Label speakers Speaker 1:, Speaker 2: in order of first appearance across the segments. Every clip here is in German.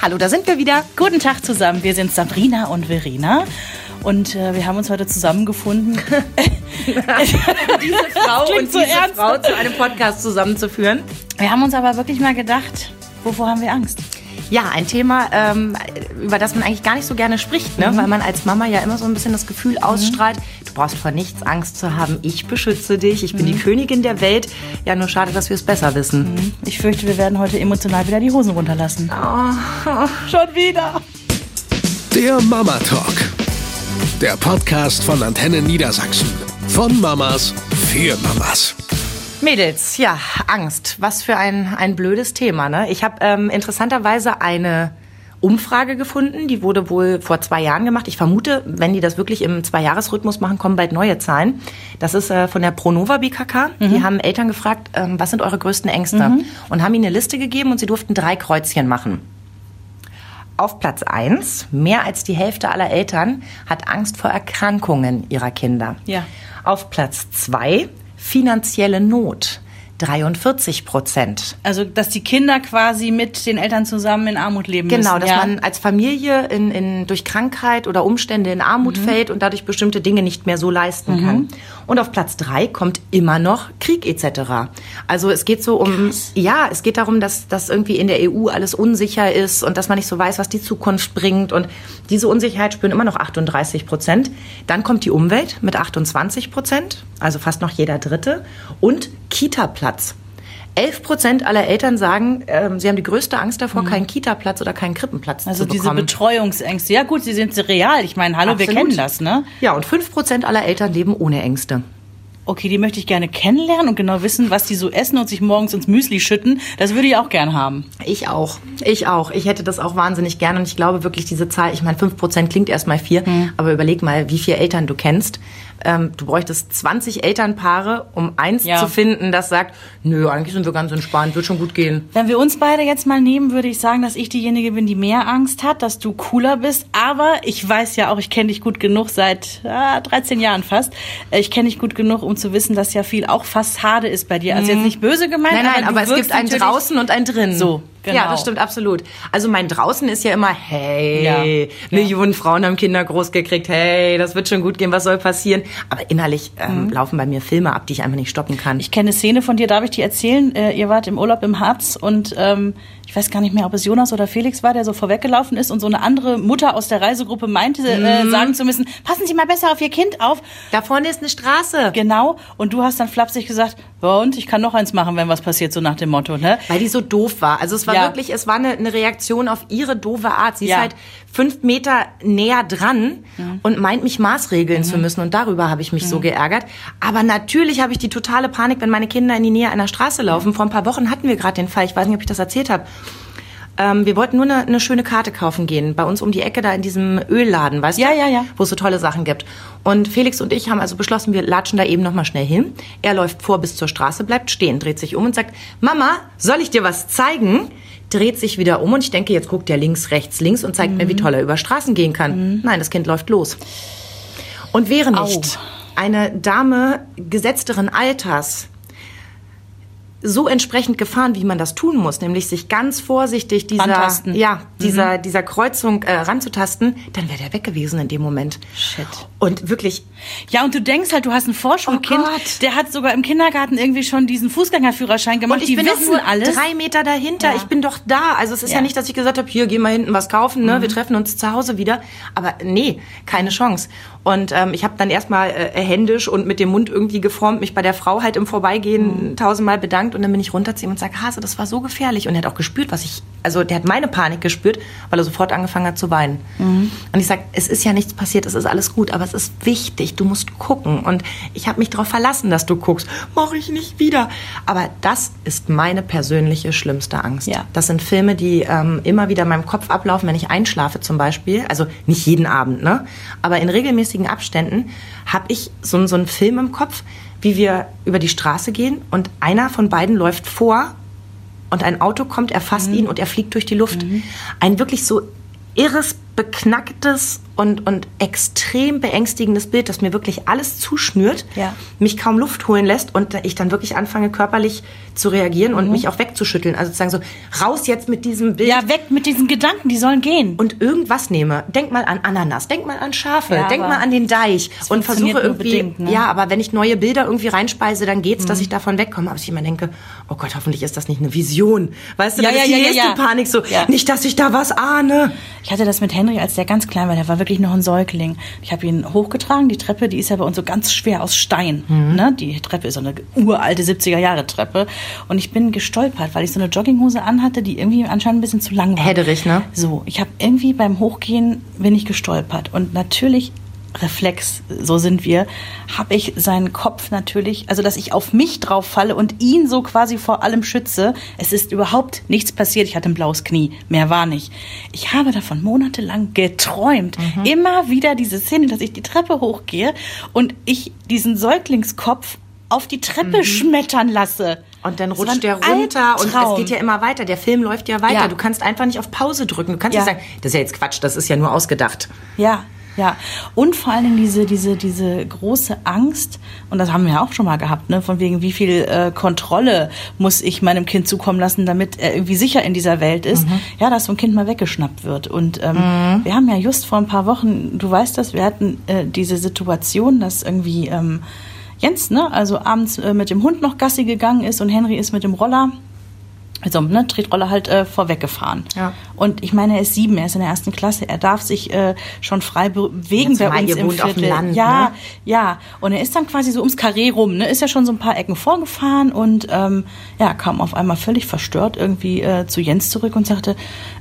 Speaker 1: Hallo, da sind wir wieder.
Speaker 2: Guten Tag zusammen. Wir sind Sabrina und Verena. Und äh, wir haben uns heute zusammengefunden,
Speaker 1: diese Frau und
Speaker 2: so
Speaker 1: diese
Speaker 2: ernst.
Speaker 1: Frau zu einem Podcast zusammenzuführen.
Speaker 2: wir haben uns aber wirklich mal gedacht, wovor haben wir Angst?
Speaker 1: Ja, ein Thema, ähm, über das man eigentlich gar nicht so gerne spricht, ne? weil man als Mama ja immer so ein bisschen das Gefühl ausstrahlt, du brauchst vor nichts Angst zu haben, ich beschütze dich, ich bin die Königin der Welt. Ja, nur schade, dass wir es besser wissen.
Speaker 2: Ich fürchte, wir werden heute emotional wieder die Hosen runterlassen. Schon wieder.
Speaker 3: Der Mama Talk. Der Podcast von Antenne Niedersachsen. Von Mamas für Mamas.
Speaker 1: Mädels, ja, Angst. Was für ein, ein blödes Thema. Ne? Ich habe ähm, interessanterweise eine Umfrage gefunden, die wurde wohl vor zwei Jahren gemacht. Ich vermute, wenn die das wirklich im Zweijahresrhythmus machen, kommen bald neue Zahlen. Das ist äh, von der Pronova BKK. Die haben Eltern gefragt, ähm, was sind eure größten Ängste? Und haben ihnen eine Liste gegeben und sie durften drei Kreuzchen machen. Auf Platz 1, mehr als die Hälfte aller Eltern hat Angst vor Erkrankungen ihrer Kinder.
Speaker 2: Ja.
Speaker 1: Auf Platz 2, finanzielle Not. 43 Prozent.
Speaker 2: Also, dass die Kinder quasi mit den Eltern zusammen in Armut leben müssen.
Speaker 1: Genau, dass
Speaker 2: ja.
Speaker 1: man als Familie in, in, durch Krankheit oder Umstände in Armut fällt und dadurch bestimmte Dinge nicht mehr so leisten kann. Und auf Platz drei kommt immer noch Krieg etc. Also es geht so um, ja, es geht darum, dass, dass irgendwie in der EU alles unsicher ist und dass man nicht so weiß, was die Zukunft bringt. Und diese Unsicherheit spüren immer noch 38 Prozent. Dann kommt die Umwelt mit 28 Prozent, also fast noch jeder Dritte. Und Kita-Platz. 11 Prozent aller Eltern sagen, ähm, sie haben die größte Angst davor, keinen Kita-Platz oder keinen Krippenplatz
Speaker 2: Also
Speaker 1: zu
Speaker 2: diese
Speaker 1: bekommen.
Speaker 2: Betreuungsängste. Ja gut, sie sind real. Ich meine, hallo, wir
Speaker 1: Absolut.
Speaker 2: kennen das, ne?
Speaker 1: Ja, und 5 Prozent aller Eltern leben ohne Ängste.
Speaker 2: Okay, die möchte ich gerne kennenlernen und genau wissen, was die so essen und sich morgens ins Müsli schütten. Das würde ich auch gern haben.
Speaker 1: Ich auch. Ich auch. Ich hätte das auch wahnsinnig gerne und ich glaube wirklich diese Zahl, ich meine, 5 Prozent klingt erstmal viel, aber überleg mal, wie viele Eltern du kennst. Ähm, du bräuchtest 20 Elternpaare, um eins
Speaker 2: Ja.
Speaker 1: zu finden, das sagt, nö, eigentlich sind wir ganz entspannt, wird schon gut gehen.
Speaker 2: Wenn wir uns beide jetzt mal nehmen, würde ich sagen, dass ich diejenige bin, die mehr Angst hat, dass du cooler bist. Aber ich weiß ja auch, ich kenne dich gut genug seit ah, 13 Jahren fast. Äh, Ich kenne dich gut genug, um zu wissen, dass ja viel auch Fassade ist bei dir. Also jetzt nicht böse gemeint,
Speaker 1: Nein, nein,
Speaker 2: du
Speaker 1: aber es gibt ein
Speaker 2: natürlich-
Speaker 1: draußen und ein drin.
Speaker 2: So, genau.
Speaker 1: Ja, das stimmt absolut. Also mein draußen ist ja immer, hey,
Speaker 2: Ja,
Speaker 1: Millionen Frauen haben Kinder groß gekriegt, hey, das wird schon gut gehen, was soll passieren? Aber innerlich ähm, laufen bei mir Filme ab, die ich einfach nicht stoppen kann.
Speaker 2: Mhm. Ich kenne eine Szene von dir, darf ich die erzählen? Äh, ihr wart im Urlaub im Harz und ähm, ich weiß gar nicht mehr, ob es Jonas oder Felix war, der so vorweggelaufen ist und so eine andere Mutter aus der Reisegruppe meinte,
Speaker 1: Mhm.
Speaker 2: äh, sagen zu müssen, passen Sie mal besser auf Ihr Kind auf.
Speaker 1: da vorne ist eine Straße.
Speaker 2: Genau. Und du hast dann flapsig gesagt, und ich kann noch eins machen, wenn was passiert, so nach dem Motto, ne?
Speaker 1: Weil die so doof war. Also es war
Speaker 2: Ja.
Speaker 1: wirklich, es war eine, eine Reaktion auf ihre doofe Art. Sie
Speaker 2: Ja.
Speaker 1: ist halt fünf Meter näher dran und meint mich maßregeln
Speaker 2: Mhm.
Speaker 1: zu müssen. Und darüber habe ich mich so geärgert. Aber natürlich habe ich die totale Panik, wenn meine Kinder in die Nähe einer Straße laufen. Vor ein paar Wochen hatten wir gerade den Fall, ich weiß nicht, ob ich das erzählt habe. Ähm, wir wollten nur eine, eine schöne Karte kaufen gehen, bei uns um die Ecke da in diesem Ölladen, weißt
Speaker 2: Ja,
Speaker 1: du?
Speaker 2: ja, ja.
Speaker 1: Wo es so tolle Sachen gibt. Und Felix und ich haben also beschlossen, wir latschen da eben nochmal schnell hin. Er läuft vor bis zur Straße, bleibt stehen, dreht sich um und sagt, Mama, soll ich dir was zeigen? Dreht sich wieder um und ich denke, jetzt guckt er links, rechts, links und zeigt mir, wie toll er über Straßen gehen kann. Nein, das Kind läuft los. Und wäre nicht eine Dame gesetzteren Alters so entsprechend gefahren, wie man das tun muss, nämlich sich ganz vorsichtig dieser,
Speaker 2: Rantasten.
Speaker 1: ja, dieser, dieser Kreuzung äh, ranzutasten, dann wäre der weg gewesen in dem Moment.
Speaker 2: Shit.
Speaker 1: Und wirklich,
Speaker 2: Ja, und du denkst halt, du hast ein Vorschulkind,
Speaker 1: Oh
Speaker 2: der hat sogar im Kindergarten irgendwie schon diesen Fußgängerführerschein gemacht.
Speaker 1: und ich
Speaker 2: Die
Speaker 1: bin
Speaker 2: wissen
Speaker 1: nur
Speaker 2: alles.
Speaker 1: drei Meter dahinter.
Speaker 2: Ja.
Speaker 1: Ich bin doch da. Also es ist ja,
Speaker 2: Ja. Mhm.
Speaker 1: nicht, dass ich gesagt habe, hier, geh mal hinten was kaufen, ne? wir treffen uns zu Hause wieder. Aber nee, keine Chance. Und ähm, ich habe dann erstmal äh, händisch und mit dem Mund irgendwie geformt, mich bei der Frau halt im Vorbeigehen
Speaker 2: Mhm.
Speaker 1: tausendmal bedankt und dann bin ich runter zu ihm und sage, Hase, das war so gefährlich. Und er hat auch gespürt, was ich, also der hat meine Panik gespürt, weil er sofort angefangen hat zu weinen.
Speaker 2: Mhm.
Speaker 1: Und ich sage, es ist ja nichts passiert, es ist alles gut, aber es ist wichtig, du musst gucken. Und ich habe mich darauf verlassen, dass du guckst. Mach ich nicht wieder. Aber das ist meine persönliche schlimmste Angst.
Speaker 2: Ja.
Speaker 1: Das sind Filme, die ähm, immer wieder in meinem Kopf ablaufen, wenn ich einschlafe zum Beispiel. Also nicht jeden Abend, ne? Aber in regelmäßigen Abständen habe ich so, so einen Film im Kopf, wie wir über die Straße gehen und einer von beiden läuft vor und ein Auto kommt, erfasst ihn und er fliegt durch die Luft. Ein wirklich so irres, beknacktes und, und extrem beängstigendes Bild, das mir wirklich alles zuschnürt,
Speaker 2: Ja.
Speaker 1: mich kaum Luft holen lässt und ich dann wirklich anfange, körperlich zu reagieren und mich auch wegzuschütteln. Also sozusagen so, raus jetzt mit diesem Bild.
Speaker 2: Ja, weg mit diesen Gedanken, die sollen gehen.
Speaker 1: und irgendwas nehme. Denk mal an Ananas, denk mal an Schafe,
Speaker 2: Ja,
Speaker 1: denk mal an den Deich und versuche irgendwie.
Speaker 2: ne? Mhm.
Speaker 1: Ja, aber wenn ich neue Bilder irgendwie reinspeise, dann geht's, dass ich davon wegkomme. Aber ich immer denke, oh Gott, hoffentlich ist das nicht eine Vision. Weißt du,
Speaker 2: Ja,
Speaker 1: dann
Speaker 2: ja,
Speaker 1: ist die nächste. Panik so, nicht, dass ich da was ahne.
Speaker 2: Ich hatte das mit Henry, als der ganz klein war. Der war wirklich noch ein Säugling. Ich habe ihn hochgetragen. Die Treppe, die ist ja bei uns so ganz schwer aus Stein. Ne? Die Treppe ist so eine uralte 70er-Jahre-Treppe. Und ich bin gestolpert, weil ich so eine Jogginghose anhatte, die irgendwie anscheinend ein bisschen zu lang war.
Speaker 1: Hedderich, ne?
Speaker 2: So, ich habe irgendwie beim Hochgehen bin ich gestolpert. Und natürlich Reflex, so sind wir, habe ich seinen Kopf natürlich, also dass ich auf mich drauf falle und ihn so quasi vor allem schütze. Es ist überhaupt nichts passiert. Ich hatte ein blaues Knie, mehr war nicht. Ich habe davon monatelang geträumt. Immer wieder diese Szene, dass ich die Treppe hochgehe und ich diesen Säuglingskopf auf die Treppe schmettern lasse.
Speaker 1: Und dann rutscht der runter und es geht ja immer weiter. Der Film läuft ja weiter.
Speaker 2: Ja.
Speaker 1: Du kannst einfach nicht auf Pause drücken. Du kannst
Speaker 2: Ja.
Speaker 1: nicht sagen, das ist ja jetzt Quatsch, das ist ja nur ausgedacht.
Speaker 2: Ja, ja. Und vor allen Dingen diese, diese, diese große Angst, und das haben wir ja auch schon mal gehabt, ne, von wegen, wie viel äh, Kontrolle muss ich meinem Kind zukommen lassen, damit er irgendwie sicher in dieser Welt ist, ja, dass so ein Kind mal weggeschnappt wird. Und ähm, wir haben ja just vor ein paar Wochen, du weißt das, wir hatten äh, diese Situation, dass irgendwie ähm, Jens, ne, also abends äh, mit dem Hund noch Gassi gegangen ist und Henry ist mit dem Roller also ne, Tretroller halt äh, vorweggefahren.
Speaker 1: Ja.
Speaker 2: Und ich meine, er ist sieben, er ist in der ersten Klasse, er darf sich äh, schon frei bewegen
Speaker 1: Ja,
Speaker 2: bei uns
Speaker 1: ihr
Speaker 2: im
Speaker 1: wohnt auf dem
Speaker 2: Viertel.
Speaker 1: Land,
Speaker 2: ja,
Speaker 1: ne?
Speaker 2: ja. Und er ist dann quasi so ums Karree rum, ne, ist ja schon so ein paar Ecken vorgefahren und ähm, ja, kam auf einmal völlig verstört irgendwie äh, zu Jens zurück und sagte,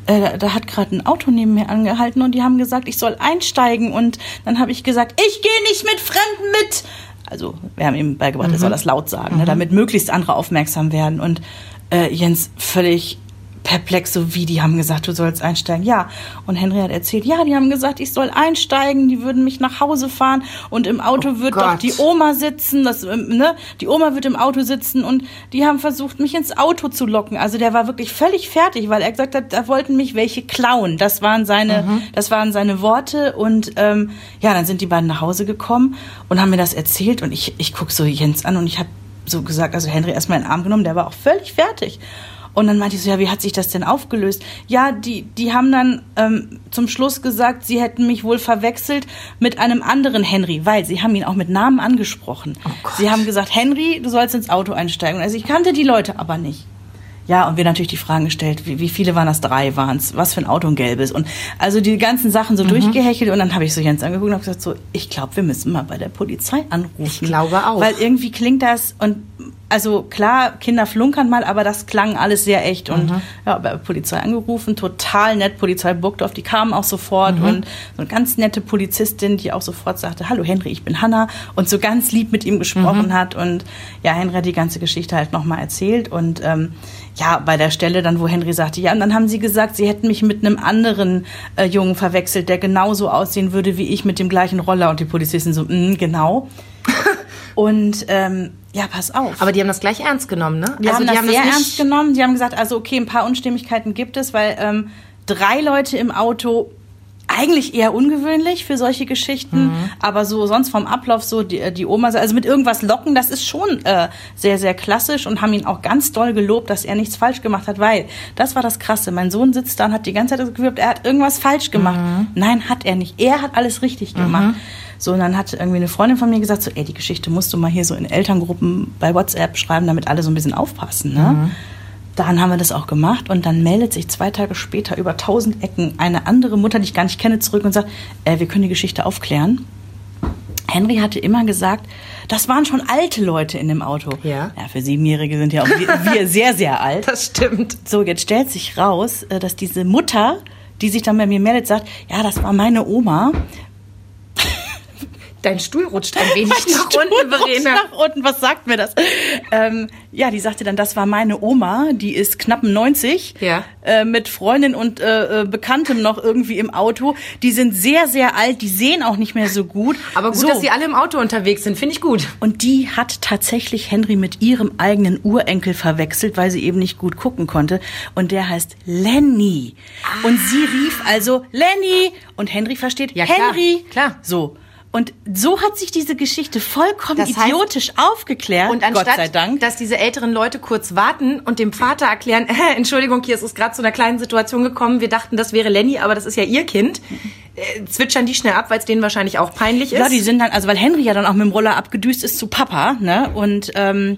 Speaker 2: äh, da hat gerade ein Auto neben mir angehalten und die haben gesagt, ich soll einsteigen und dann habe ich gesagt, ich gehe nicht mit Fremden mit. Also wir haben ihm beigebracht, er soll das laut sagen, ne, damit möglichst andere aufmerksam werden. Und äh, Jens völlig perplex, so wie die haben gesagt, du sollst einsteigen. Ja. Und Henry hat erzählt, ja, die haben gesagt, ich soll einsteigen, die würden mich nach Hause fahren und im Auto
Speaker 1: Oh
Speaker 2: wird doch
Speaker 1: Gott.
Speaker 2: die Oma sitzen, das, ähm, ne? Die Oma wird im Auto sitzen und die haben versucht, mich ins Auto zu locken. Also der war wirklich völlig fertig, weil er gesagt hat, da wollten mich welche klauen. Das waren seine,
Speaker 1: Mhm.
Speaker 2: das waren seine Worte und ähm, ja, dann sind die beiden nach Hause gekommen und haben mir das erzählt und ich, ich guck so Jens an und ich habe so gesagt, also Henry erstmal in den Arm genommen, der war auch völlig fertig. Und dann meinte ich so, ja, wie hat sich das denn aufgelöst? Ja, die, die haben dann ähm, zum Schluss gesagt, sie hätten mich wohl verwechselt mit einem anderen Henry, weil sie haben ihn auch mit Namen angesprochen.
Speaker 1: Gott.
Speaker 2: sie haben gesagt, Henry, du sollst ins Auto einsteigen. Also ich kannte die Leute aber nicht. Ja, und wir natürlich die Fragen gestellt, wie, wie viele waren das? Drei waren es. Was für ein Auto ein gelbes? Und also die ganzen Sachen so
Speaker 1: Mhm.
Speaker 2: durchgehechelt und dann habe ich so Jens angeguckt und habe gesagt, so, ich glaube, wir müssen mal bei der Polizei anrufen.
Speaker 1: Ich glaube auch.
Speaker 2: Weil irgendwie klingt das und also klar, Kinder flunkern mal, aber das klang alles sehr echt und
Speaker 1: Mhm.
Speaker 2: ja, bei der Polizei angerufen, total nett, Polizei Burgdorf, die kamen auch sofort
Speaker 1: Mhm.
Speaker 2: und so eine ganz nette Polizistin, die auch sofort sagte, hallo Henry, ich bin Hanna und so ganz lieb mit ihm gesprochen
Speaker 1: Mhm.
Speaker 2: hat und ja, Henry hat die ganze Geschichte halt nochmal erzählt und ähm, ja, bei der Stelle dann, wo Henry sagte, ja, und dann haben sie gesagt, sie hätten mich mit einem anderen äh, Jungen verwechselt, der genauso aussehen würde wie ich mit dem gleichen Roller und die Polizisten so, "Mm, genau. und ähm, ja, pass auf.
Speaker 1: Aber die haben das gleich ernst genommen, ne?
Speaker 2: Die haben das sehr
Speaker 1: nicht-
Speaker 2: ernst genommen. Die haben gesagt, also okay, ein paar Unstimmigkeiten gibt es, weil ähm, drei Leute im Auto eigentlich eher ungewöhnlich für solche Geschichten, aber so sonst vom Ablauf so die, die Oma, also mit irgendwas locken, das ist schon äh, sehr, sehr klassisch und haben ihn auch ganz doll gelobt, dass er nichts falsch gemacht hat, weil das war das Krasse. Mein Sohn sitzt da und hat die ganze Zeit das Gefühl, er hat irgendwas falsch gemacht. Nein, hat er nicht. Er hat alles richtig gemacht. So, und dann hat irgendwie eine Freundin von mir gesagt, so, ey, die Geschichte musst du mal hier so in Elterngruppen bei WhatsApp schreiben, damit alle so ein bisschen aufpassen, ne? Dann haben wir das auch gemacht und dann meldet sich zwei Tage später über tausend Ecken eine andere Mutter, die ich gar nicht kenne, zurück und sagt, äh, wir können die Geschichte aufklären. Henry hatte immer gesagt, das waren schon alte Leute in dem Auto.
Speaker 1: Ja.
Speaker 2: Ja, für Siebenjährige sind ja auch wir, wir sehr, sehr alt.
Speaker 1: Das stimmt.
Speaker 2: So, jetzt stellt sich raus, äh, dass diese Mutter, die sich dann bei mir meldet, sagt, ja, das war meine Oma.
Speaker 1: Dein Stuhl rutscht ein wenig
Speaker 2: Mein
Speaker 1: nach
Speaker 2: Stuhl
Speaker 1: unten, Verena.
Speaker 2: Nach unten, was sagt mir das? Ähm, ja, die sagte dann, das war meine Oma, die ist knapp 90,
Speaker 1: Ja.
Speaker 2: äh, mit Freundin und äh, äh, Bekanntem noch irgendwie im Auto. Die sind sehr, sehr alt, die sehen auch nicht mehr so gut.
Speaker 1: Aber gut,
Speaker 2: so.
Speaker 1: dass sie alle im Auto unterwegs sind, finde ich gut.
Speaker 2: Und die hat tatsächlich Henry mit ihrem eigenen Urenkel verwechselt, weil sie eben nicht gut gucken konnte. Und der heißt Lenny. Und sie rief also Lenny. Und Henry versteht
Speaker 1: Ja, klar,
Speaker 2: Henry.
Speaker 1: klar.
Speaker 2: So. Und so hat sich diese Geschichte vollkommen
Speaker 1: Das heißt-
Speaker 2: idiotisch aufgeklärt.
Speaker 1: Und anstatt,
Speaker 2: Gott sei Dank.
Speaker 1: dass diese älteren Leute kurz warten und dem Vater erklären, äh, Entschuldigung, hier ist es gerade zu einer kleinen Situation gekommen, wir dachten, das wäre Lenny, aber das ist ja ihr Kind, äh, zwitschern die schnell ab, weil es denen wahrscheinlich auch peinlich ist.
Speaker 2: Ja, die sind dann, also weil Henry ja dann auch mit dem Roller abgedüst ist zu Papa, ne? Und ähm,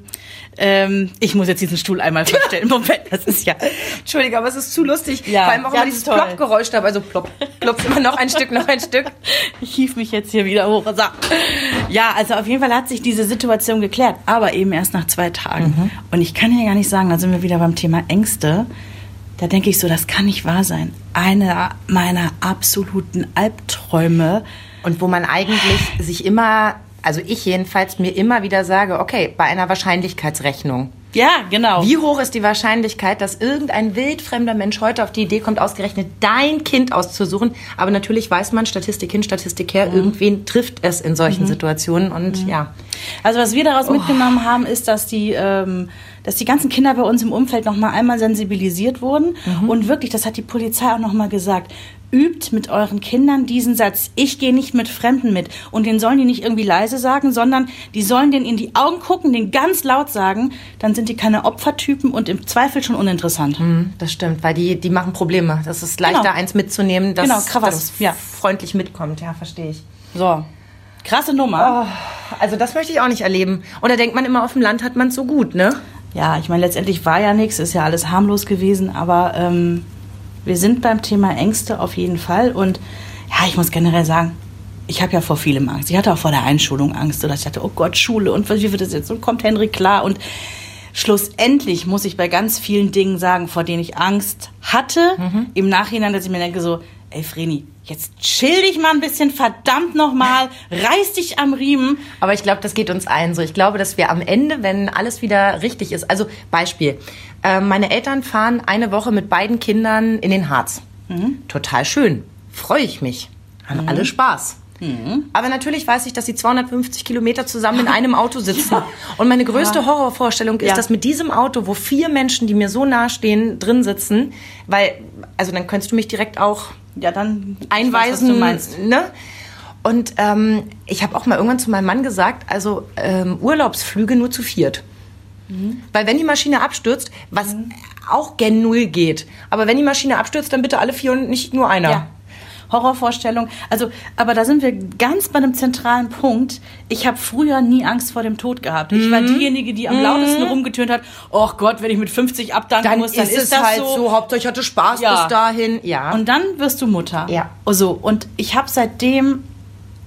Speaker 2: ähm, ich muss jetzt diesen Stuhl einmal verstellen. Moment, das ist ja.
Speaker 1: Entschuldige, aber es ist zu lustig.
Speaker 2: Ja,
Speaker 1: Vor allem auch immer dieses. Plopp-Geräusch da, also plopp, plopp, immer noch ein Stück, noch ein Stück.
Speaker 2: Ich hief mich jetzt hier wieder hoch. So. Ja, also auf jeden Fall hat sich diese Situation geklärt, aber eben erst nach zwei Tagen. Und ich kann ja gar nicht sagen, da sind wir wieder beim Thema Ängste. Da denke ich so, das kann nicht wahr sein. Einer meiner absoluten Albträume.
Speaker 1: Und wo man eigentlich sich immer, also ich jedenfalls mir immer wieder sage, okay, bei einer Wahrscheinlichkeitsrechnung.
Speaker 2: Ja, genau.
Speaker 1: Wie hoch ist die Wahrscheinlichkeit, dass irgendein wildfremder Mensch heute auf die Idee kommt, ausgerechnet dein Kind auszusuchen? Aber natürlich weiß man, Statistik hin, Statistik her, irgendwen trifft es in solchen Situationen und ja.
Speaker 2: Also was wir daraus mitgenommen haben, ist, dass die, ähm, dass die ganzen Kinder bei uns im Umfeld noch mal einmal sensibilisiert wurden und wirklich, das hat die Polizei auch noch mal gesagt. Übt mit euren Kindern diesen Satz. Ich gehe nicht mit Fremden mit. Und den sollen die nicht irgendwie leise sagen, sondern die sollen den in die Augen gucken, den ganz laut sagen. Dann sind die keine Opfertypen und im Zweifel schon uninteressant.
Speaker 1: Hm, Das stimmt, weil die, die machen Probleme. Das ist leichter,
Speaker 2: Genau.
Speaker 1: eins mitzunehmen, dass
Speaker 2: Genau,
Speaker 1: das
Speaker 2: ja.
Speaker 1: freundlich mitkommt. Ja, verstehe ich.
Speaker 2: So. Krasse Nummer.
Speaker 1: Also das möchte ich auch nicht erleben. Oder denkt man immer, auf dem Land hat man es so gut, ne?
Speaker 2: Ja, ich meine, letztendlich war ja nichts, ist ja alles harmlos gewesen, aber ähm, wir sind beim Thema Ängste auf jeden Fall. Und ja, ich muss generell sagen, ich habe ja vor vielem Angst. Ich hatte auch vor der Einschulung Angst. Oder ich dachte, oh Gott, Schule und wie wird das jetzt? Und kommt Henry klar? Und schlussendlich muss ich bei ganz vielen Dingen sagen, vor denen ich Angst hatte, im Nachhinein, dass ich mir denke so, ey Vreni, jetzt chill dich mal ein bisschen, verdammt nochmal, reiß dich am Riemen.
Speaker 1: Aber ich glaube, das geht uns allen so. Ich glaube, dass wir am Ende, wenn alles wieder richtig ist, also Beispiel, äh, meine Eltern fahren eine Woche mit beiden Kindern in den Harz. Total schön, freue ich mich, haben alle Spaß. Aber natürlich weiß ich, dass sie 250 Kilometer zusammen in einem Auto sitzen. Und meine größte Horrorvorstellung ist,
Speaker 2: Ja.
Speaker 1: dass mit diesem Auto, wo vier Menschen, die mir so nah stehen, drin sitzen, weil, also dann könntest du mich direkt auch
Speaker 2: Ja, dann ich
Speaker 1: einweisen.
Speaker 2: weiß, was du meinst.
Speaker 1: Ne? Und ähm, ich habe auch mal irgendwann zu meinem Mann gesagt, also ähm, Urlaubsflüge nur zu viert.
Speaker 2: Mhm.
Speaker 1: Weil wenn die Maschine abstürzt, was auch gen Null geht, aber wenn die Maschine abstürzt, dann bitte alle vier und nicht nur einer.
Speaker 2: Ja. Horrorvorstellung. Also, aber da sind wir ganz bei einem zentralen Punkt. Ich habe früher nie Angst vor dem Tod gehabt. Ich war diejenige, die am lautesten rumgetönt hat. Oh Gott, wenn ich mit 50 abdanken
Speaker 1: Dann
Speaker 2: muss, dann
Speaker 1: ist,
Speaker 2: ist,
Speaker 1: es
Speaker 2: das
Speaker 1: halt
Speaker 2: so.
Speaker 1: so. Hauptsache ich hatte Spaß
Speaker 2: Ja.
Speaker 1: bis dahin. Ja.
Speaker 2: Und dann wirst du Mutter.
Speaker 1: Ja.
Speaker 2: So und ich habe seitdem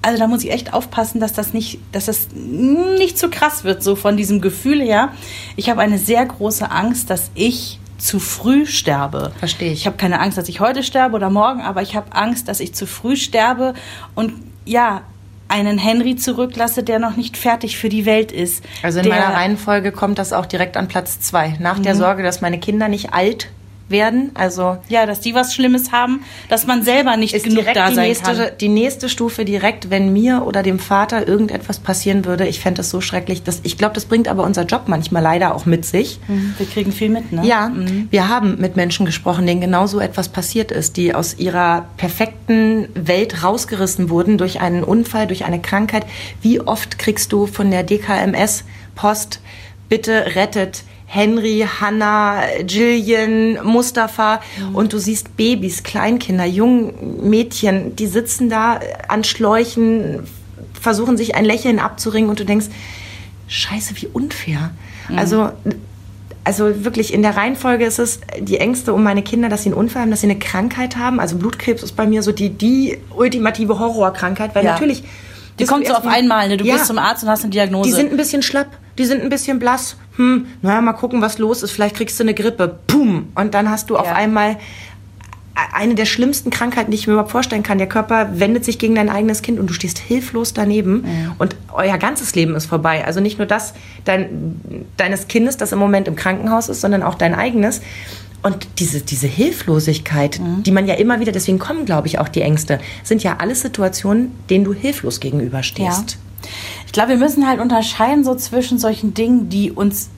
Speaker 2: also da muss ich echt aufpassen, dass das nicht, dass das nicht zu krass wird, so von diesem Gefühl her. Ich habe eine sehr große Angst, dass ich zu früh sterbe.
Speaker 1: Verstehe ich.
Speaker 2: Ich habe keine Angst, dass ich heute sterbe oder morgen, aber ich habe Angst, dass ich zu früh sterbe und ja, einen Henry zurücklasse, der noch nicht fertig für die Welt ist.
Speaker 1: also in
Speaker 2: der,
Speaker 1: meiner Reihenfolge kommt das auch direkt an Platz zwei. Nach
Speaker 2: Mhm.
Speaker 1: der Sorge, dass meine Kinder nicht alt werden. Also
Speaker 2: Ja, dass die was Schlimmes haben, dass man selber nicht
Speaker 1: ist
Speaker 2: genug da sein
Speaker 1: nächste,
Speaker 2: kann.
Speaker 1: die nächste Stufe direkt, wenn mir oder dem Vater irgendetwas passieren würde. Ich fände das so schrecklich. Das, ich glaube, das bringt aber unser Job manchmal leider auch mit sich.
Speaker 2: Mhm, Wir kriegen viel mit, ne?
Speaker 1: Ja, wir haben mit Menschen gesprochen, denen genau so etwas passiert ist, die aus ihrer perfekten Welt rausgerissen wurden durch einen Unfall, durch eine Krankheit. Wie oft kriegst du von der DKMS Post, bitte rettet Henry, Hannah, Jillian, Mustafa und du siehst Babys, Kleinkinder, junge Mädchen, die sitzen da an Schläuchen, versuchen sich ein Lächeln abzuringen und du denkst, scheiße, wie unfair. Also also wirklich in der Reihenfolge ist es die Ängste um meine Kinder, dass sie einen Unfall haben, dass sie eine Krankheit haben. Also Blutkrebs ist bei mir so die, die ultimative Horrorkrankheit, weil
Speaker 2: Ja.
Speaker 1: natürlich.
Speaker 2: Die kommt so auf einmal, ne? Du gehst zum Arzt und hast eine Diagnose.
Speaker 1: Die sind ein bisschen schlapp, die sind ein bisschen blass. Hm, naja, mal gucken, was los ist. Vielleicht kriegst du eine Grippe. Pum. Und dann hast du auf
Speaker 2: Ja.
Speaker 1: einmal eine der schlimmsten Krankheiten, die ich mir überhaupt vorstellen kann. Der Körper wendet sich gegen dein eigenes Kind und du stehst hilflos daneben
Speaker 2: Ja.
Speaker 1: und euer ganzes Leben ist vorbei. Also nicht nur das dein, deines Kindes, das im Moment im Krankenhaus ist, sondern auch dein eigenes. Und diese, diese Hilflosigkeit, die man ja immer wieder, deswegen kommen, glaube ich, auch die Ängste, sind ja alles Situationen, denen du hilflos gegenüberstehst.
Speaker 2: Ich glaube, wir müssen halt unterscheiden so zwischen solchen Dingen, die uns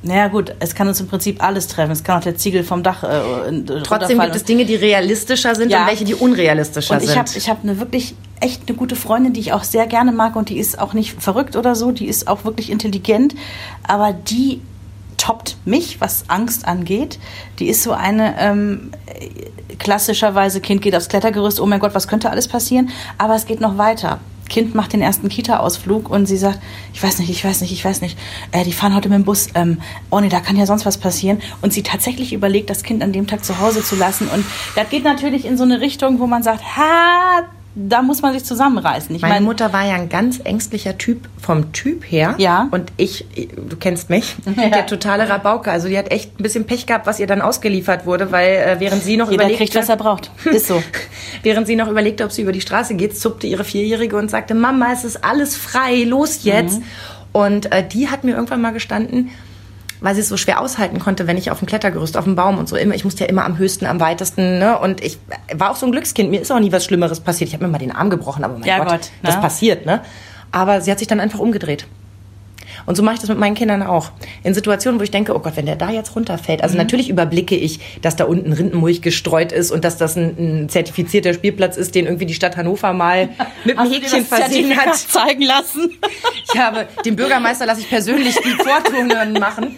Speaker 2: naja gut, es kann uns im Prinzip alles treffen. Es kann auch der Ziegel vom Dach äh,
Speaker 1: Trotzdem gibt es Dinge, die realistischer sind
Speaker 2: Ja.
Speaker 1: und welche, die unrealistischer
Speaker 2: Und ich
Speaker 1: sind.
Speaker 2: habe ich hab eine wirklich echt eine gute Freundin, die ich auch sehr gerne mag und die ist auch nicht verrückt oder so, die ist auch wirklich intelligent, aber die toppt mich, was Angst angeht. Die ist so eine ähm, klassischerweise Kind geht aufs Klettergerüst, oh mein Gott, was könnte alles passieren? Aber es geht noch weiter. Kind macht den ersten Kita-Ausflug und sie sagt, ich weiß nicht, ich weiß nicht, ich weiß nicht, äh, die fahren heute mit dem Bus, ähm, oh nee, da kann ja sonst was passieren. Und sie tatsächlich überlegt, das Kind an dem Tag zu Hause zu lassen. Und das geht natürlich in so eine Richtung, wo man sagt, ha, da muss man sich zusammenreißen. Ich
Speaker 1: Meine
Speaker 2: meine,
Speaker 1: Mutter war ja ein ganz ängstlicher Typ vom Typ her.
Speaker 2: Ja.
Speaker 1: Und ich, du kennst mich,
Speaker 2: Ja.
Speaker 1: der totale Rabauke. Also die hat echt ein bisschen Pech gehabt, was ihr dann ausgeliefert wurde, weil äh, während sie noch
Speaker 2: jeder
Speaker 1: überlegte,
Speaker 2: kriegt, was er braucht. Ist so.
Speaker 1: während sie noch überlegte, ob sie über die Straße geht, zuppte ihre Vierjährige und sagte, Mama, es ist alles frei, los jetzt. Und äh, die hat mir irgendwann mal gestanden, weil sie es so schwer aushalten konnte, wenn ich auf dem Klettergerüst, auf dem Baum und so immer, ich musste ja immer am höchsten, am weitesten, ne? Und ich war auch so ein Glückskind. Mir ist auch nie was Schlimmeres passiert. Ich habe mir mal den Arm gebrochen, aber mein
Speaker 2: Ja,
Speaker 1: Gott,
Speaker 2: Gott,
Speaker 1: das
Speaker 2: ne?
Speaker 1: passiert, ne? Aber sie hat sich dann einfach umgedreht. Und so mache ich das mit meinen Kindern auch. In Situationen, wo ich denke, oh Gott, wenn der da jetzt runterfällt.
Speaker 2: Mhm.
Speaker 1: Also natürlich überblicke ich, dass da unten Rindenmulch gestreut ist und dass das ein, ein zertifizierter Spielplatz ist, den irgendwie die Stadt Hannover mal mit einem Häkchen versehen hat.
Speaker 2: zeigen lassen?
Speaker 1: Ich habe dem Bürgermeister lasse ich persönlich die Vortouren machen.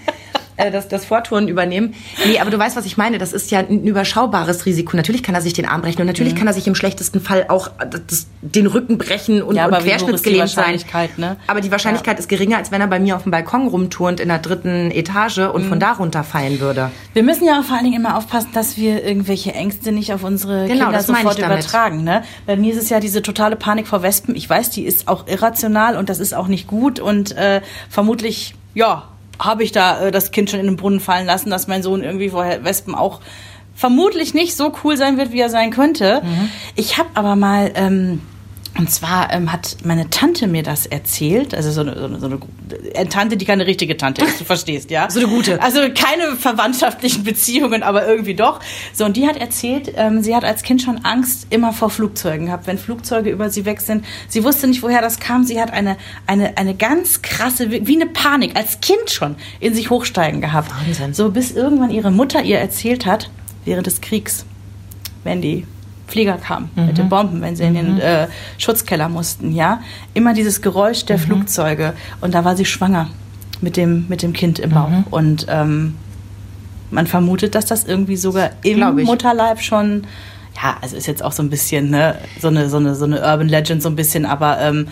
Speaker 1: Äh, Das, das Vortouren übernehmen. Nee, aber du weißt, was ich meine. Das ist ja ein überschaubares Risiko. Natürlich kann er sich den Arm brechen und
Speaker 2: Mhm.
Speaker 1: natürlich kann er sich im schlechtesten Fall auch das, den Rücken brechen und,
Speaker 2: Ja,
Speaker 1: und querschnittsgelähmt sein.
Speaker 2: Ne?
Speaker 1: Aber die Wahrscheinlichkeit ist geringer, als wenn er bei mir auf dem Balkon rumturnt in der dritten Etage und
Speaker 2: Mhm.
Speaker 1: von da runterfallen würde.
Speaker 2: Wir müssen ja auch vor allen Dingen immer aufpassen, dass wir irgendwelche Ängste nicht auf unsere
Speaker 1: Genau,
Speaker 2: Kinder sofort übertragen. Ne? Bei mir ist es ja diese totale Panik vor Wespen. Ich weiß, die ist auch irrational und das ist auch nicht gut und äh, vermutlich, ja, habe ich da äh, das Kind schon in den Brunnen fallen lassen, dass mein Sohn irgendwie vor Wespen auch vermutlich nicht so cool sein wird, wie er sein könnte. Ich habe aber mal ähm, und zwar ähm, hat meine Tante mir das erzählt, also so eine, so eine, so eine äh, Tante, die keine richtige Tante ist, du verstehst, ja?
Speaker 1: So eine gute.
Speaker 2: Also keine verwandtschaftlichen Beziehungen, aber irgendwie doch. So, und die hat erzählt, ähm, sie hat als Kind schon Angst immer vor Flugzeugen gehabt, wenn Flugzeuge über sie weg sind. Sie wusste nicht, woher das kam. Sie hat eine, eine, eine ganz krasse, wie eine Panik, als Kind schon in sich hochsteigen gehabt.
Speaker 1: Wahnsinn.
Speaker 2: So, bis irgendwann ihre Mutter ihr erzählt hat, während des Kriegs, wenn die Flieger kamen mit den Bomben, wenn sie in den äh, Schutzkeller mussten, ja, immer dieses Geräusch der Flugzeuge und da war sie schwanger mit dem mit dem Kind im Bauch und ähm, man vermutet, dass das irgendwie sogar im. Mutterleib schon ja, also ist jetzt auch so ein bisschen ne, so eine so eine so eine Urban Legend so ein bisschen, aber ähm,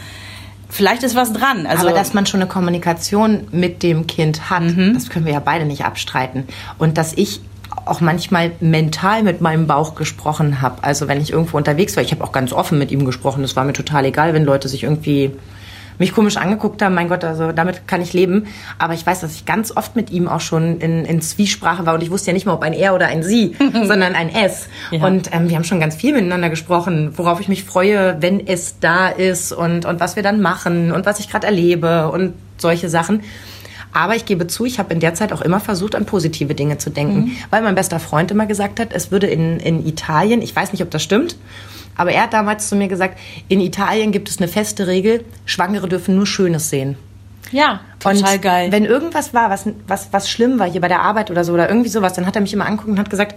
Speaker 2: vielleicht ist was dran. Also
Speaker 1: Aber dass man schon eine Kommunikation mit dem Kind hat,
Speaker 2: Mhm.
Speaker 1: das können wir ja beide nicht abstreiten. Und dass ich auch manchmal mental mit meinem Bauch gesprochen habe. Also wenn ich irgendwo unterwegs war, ich habe auch ganz offen mit ihm gesprochen. Es war mir total egal, wenn Leute sich irgendwie mich komisch angeguckt haben. Mein Gott, also damit kann ich leben. Aber ich weiß, dass ich ganz oft mit ihm auch schon in, in Zwiesprache war und ich wusste ja nicht mal, ob ein Er oder ein Sie, sondern ein S.
Speaker 2: Ja.
Speaker 1: Und ähm, wir haben schon ganz viel miteinander gesprochen, worauf ich mich freue, wenn es da ist und, und was wir dann machen und was ich gerade erlebe und solche Sachen. Aber ich gebe zu, ich habe in der Zeit auch immer versucht, an positive Dinge zu denken. Weil mein bester Freund immer gesagt hat, es würde in, in Italien, ich weiß nicht, ob das stimmt, aber er hat damals zu mir gesagt, in Italien gibt es eine feste Regel, Schwangere dürfen nur Schönes sehen.
Speaker 2: ja, total
Speaker 1: und
Speaker 2: geil.
Speaker 1: wenn irgendwas war, was, was, was schlimm war hier bei der Arbeit oder so oder irgendwie sowas, dann hat er mich immer angeguckt und hat gesagt,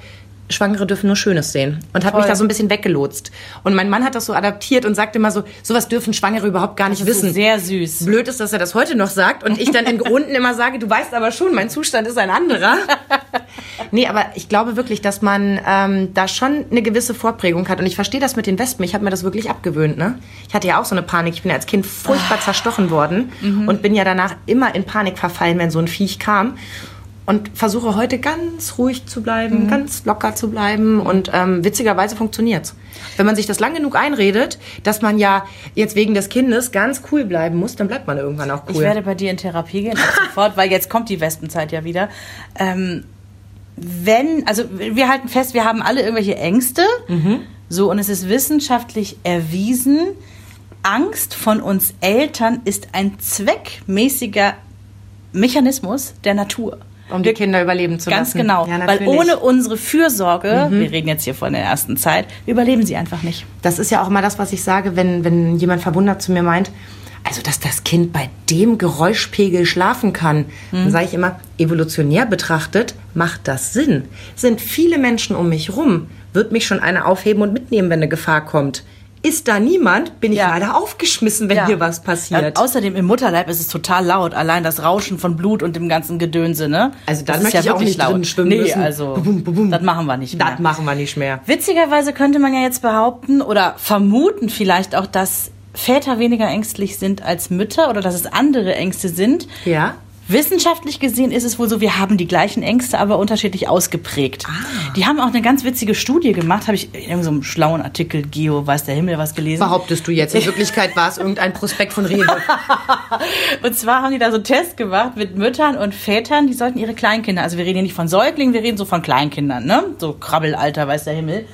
Speaker 1: Schwangere dürfen nur Schönes sehen. Und hat mich da so ein bisschen weggelotst. Und mein Mann hat das so adaptiert und sagt immer so, sowas dürfen Schwangere überhaupt gar nicht
Speaker 2: das ist
Speaker 1: wissen.
Speaker 2: sehr süß.
Speaker 1: Blöd ist, dass er das heute noch sagt und ich dann in Grunden immer sage, du weißt aber schon, mein Zustand ist ein anderer. Nee, aber ich glaube wirklich, dass man ähm, da schon eine gewisse Vorprägung hat. Und ich verstehe das mit den Wespen. Ich habe mir das wirklich abgewöhnt. Ne? Ich hatte ja auch so eine Panik. Ich bin ja als Kind furchtbar zerstochen worden und bin ja danach immer in Panik verfallen, wenn so ein Viech kam. Und versuche heute ganz ruhig zu bleiben, ganz locker zu bleiben. Und ähm, witzigerweise funktioniert's. Wenn man sich das lang genug einredet, dass man ja jetzt wegen des Kindes ganz cool bleiben muss, dann bleibt man irgendwann auch cool.
Speaker 2: Ich werde bei dir in Therapie gehen, sofort, weil jetzt kommt die Wespenzeit ja wieder. Ähm, wenn, also wir halten fest, wir haben alle irgendwelche Ängste. So, und es ist wissenschaftlich erwiesen, Angst von uns Eltern ist ein zweckmäßiger Mechanismus der Natur.
Speaker 1: Um die Kinder überleben zu
Speaker 2: Ganz
Speaker 1: lassen.
Speaker 2: genau.
Speaker 1: Ja,
Speaker 2: Weil.
Speaker 1: Mhm.
Speaker 2: ohne unsere Fürsorge, wir reden jetzt hier von der ersten Zeit, überleben sie einfach nicht.
Speaker 1: Das ist ja auch immer das, was ich sage, wenn, wenn jemand verwundert zu mir meint, also dass das Kind bei dem Geräuschpegel schlafen kann, dann sage ich immer, evolutionär betrachtet macht das Sinn. Sind viele Menschen um mich rum, wird mich schon einer aufheben und mitnehmen, wenn eine Gefahr kommt. Ist da niemand, bin ich
Speaker 2: Ja.
Speaker 1: leider aufgeschmissen, wenn hier was passiert.
Speaker 2: Ja, außerdem im Mutterleib ist es total laut, allein das Rauschen von Blut und dem ganzen Gedönse, ne?
Speaker 1: Also dann
Speaker 2: das
Speaker 1: möchte ich auch nicht drin schwimmen
Speaker 2: nee,
Speaker 1: müssen.
Speaker 2: also
Speaker 1: Bubum, bubum.
Speaker 2: das machen wir nicht mehr.
Speaker 1: das machen wir nicht mehr.
Speaker 2: Witzigerweise könnte man ja jetzt behaupten oder vermuten vielleicht auch, dass Väter weniger ängstlich sind als Mütter oder dass es andere Ängste sind.
Speaker 1: Ja.
Speaker 2: Wissenschaftlich gesehen ist es wohl so, wir haben die gleichen Ängste, aber unterschiedlich ausgeprägt.
Speaker 1: Ah.
Speaker 2: Die haben auch eine ganz witzige Studie gemacht, habe ich in irgendeinem schlauen Artikel, Geo, weiß der Himmel, was gelesen.
Speaker 1: Behauptest du jetzt? In Wirklichkeit war es irgendein Prospekt von Rewe.
Speaker 2: Und zwar haben die da so einen Test gemacht mit Müttern und Vätern, die sollten ihre Kleinkinder, also wir reden hier nicht von Säuglingen, wir reden so von Kleinkindern, ne? So Krabbelalter, weiß der Himmel,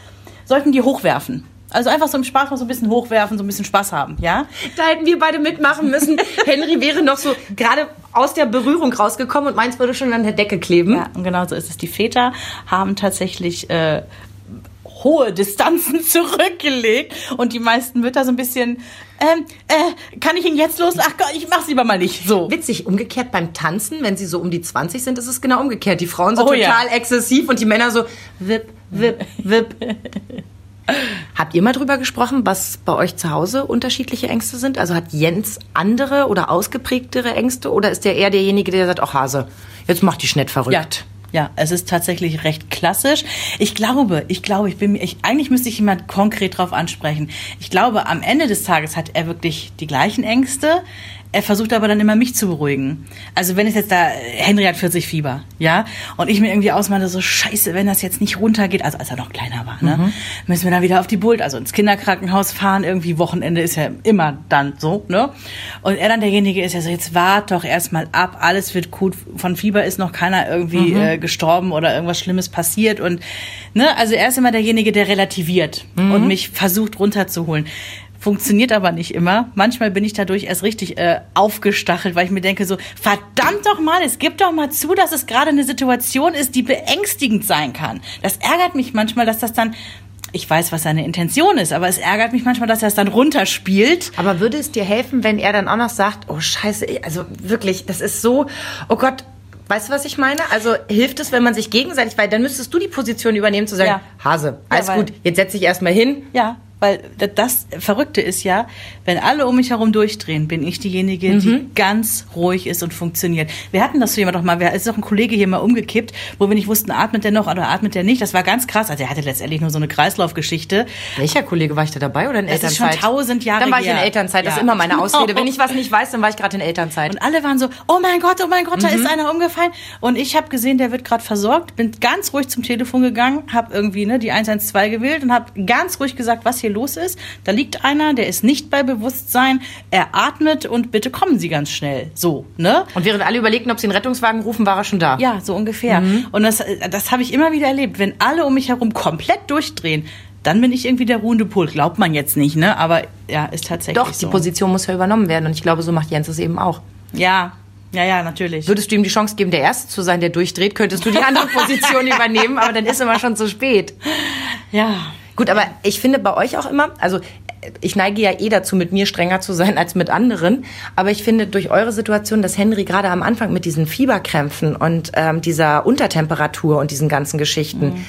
Speaker 2: sollten die hochwerfen. Also einfach so im Spaß mal so ein bisschen hochwerfen, so ein bisschen Spaß haben, ja?
Speaker 1: Da hätten wir beide mitmachen müssen. Henry wäre noch so gerade aus der Berührung rausgekommen und meins würde schon an der Decke kleben.
Speaker 2: Ja, und genau so ist es. Die Väter haben tatsächlich äh, hohe Distanzen zurückgelegt und die meisten Mütter so ein bisschen, ähm, äh, kann ich ihn jetzt los? Ach Gott, ich mach's lieber mal nicht. So.
Speaker 1: Witzig, umgekehrt beim Tanzen, wenn sie so um die 20 sind, ist es genau umgekehrt. Die Frauen so
Speaker 2: Oh
Speaker 1: total
Speaker 2: ja.
Speaker 1: exzessiv und die Männer so wip, wip, wip. Habt ihr mal drüber gesprochen, was bei euch zu Hause unterschiedliche Ängste sind? Also hat Jens andere oder ausgeprägtere Ängste oder ist der eher derjenige, der sagt, ach Hase, jetzt mach dich nicht verrückt?
Speaker 2: Ja. Ja, es ist tatsächlich recht klassisch. Ich glaube, ich glaube, ich bin mir, ich, eigentlich müsste ich jemand konkret drauf ansprechen. Ich glaube, am Ende des Tages hat er wirklich die gleichen Ängste. Er versucht aber dann immer mich zu beruhigen. Also wenn es jetzt da, Henry hat 40 Fieber, ja, und ich mir irgendwie ausmalte, so scheiße, wenn das jetzt nicht runtergeht, also als er noch kleiner war, ne, müssen wir dann wieder auf die Bult, also ins Kinderkrankenhaus fahren, irgendwie Wochenende ist ja immer dann so, ne, und er dann derjenige ist ja so, jetzt wart doch erstmal ab, alles wird gut, von Fieber ist noch keiner irgendwie äh, gestorben oder irgendwas Schlimmes passiert. Und, ne, also er ist immer derjenige, der relativiert und mich versucht runterzuholen. Funktioniert aber nicht immer. Manchmal bin ich dadurch erst richtig äh, aufgestachelt, weil ich mir denke so, verdammt doch mal, es gibt doch mal zu, dass es gerade eine Situation ist, die beängstigend sein kann. Das ärgert mich manchmal, dass das dann, ich weiß, was seine Intention ist, aber es ärgert mich manchmal, dass er es dann runterspielt.
Speaker 1: Aber würde es dir helfen, wenn er dann auch noch sagt, oh scheiße, also wirklich, das ist so, oh Gott, weißt du, was ich meine? Also hilft es, wenn man sich gegenseitig, weil dann müsstest du die Position übernehmen, zu sagen,
Speaker 2: Ja.
Speaker 1: Hase, alles
Speaker 2: weil-
Speaker 1: gut, jetzt setz dich erstmal hin.
Speaker 2: Ja, weil das Verrückte ist ja, wenn alle um mich herum durchdrehen, bin ich diejenige,
Speaker 1: Mhm.
Speaker 2: die ganz ruhig ist und funktioniert. Wir hatten das so jemand doch mal, es ist doch ein Kollege hier mal umgekippt, wo wir nicht wussten, atmet der noch oder atmet der nicht. Das war ganz krass. Also er hatte letztendlich nur so eine Kreislaufgeschichte.
Speaker 1: Welcher Kollege war ich da dabei oder in
Speaker 2: Das ist
Speaker 1: Elternzeit?
Speaker 2: schon tausend Jahre
Speaker 1: Dann war ich in. Elternzeit, das
Speaker 2: Ja.
Speaker 1: ist immer meine Ausrede. Wenn ich was nicht weiß, dann war ich gerade in Elternzeit.
Speaker 2: Und alle waren so, oh mein Gott, oh mein Gott,
Speaker 1: Mhm.
Speaker 2: da ist einer umgefallen. Und ich habe gesehen, der wird gerade versorgt, bin ganz ruhig zum Telefon gegangen, habe irgendwie ne, die 112 gewählt und habe ganz ruhig gesagt, was hier los ist. Da liegt einer, der ist nicht bei Bewusstsein, er atmet und bitte kommen Sie ganz schnell. So, ne?
Speaker 1: Und während alle überlegten, ob sie einen Rettungswagen rufen, war er schon da.
Speaker 2: Ja, so ungefähr.
Speaker 1: Mhm.
Speaker 2: Und das, das habe ich immer wieder erlebt. Wenn alle um mich herum komplett durchdrehen, dann bin ich irgendwie der ruhende Pol. Glaubt man jetzt nicht, ne? Aber ja, ist tatsächlich
Speaker 1: Doch, die
Speaker 2: so.
Speaker 1: Position muss ja übernommen werden und ich glaube, so macht Jens es eben auch.
Speaker 2: Ja, ja, ja, natürlich.
Speaker 1: Würdest du ihm die Chance geben, der Erste zu sein, der durchdreht, könntest du die andere Position übernehmen, aber dann ist immer schon zu spät.
Speaker 2: ja.
Speaker 1: Gut, aber ich finde bei euch auch immer, also ich neige ja eh dazu, mit mir strenger zu sein als mit anderen, aber ich finde durch eure Situation, dass Henry gerade am Anfang mit diesen Fieberkrämpfen und ähm, dieser Untertemperatur und diesen ganzen Geschichten,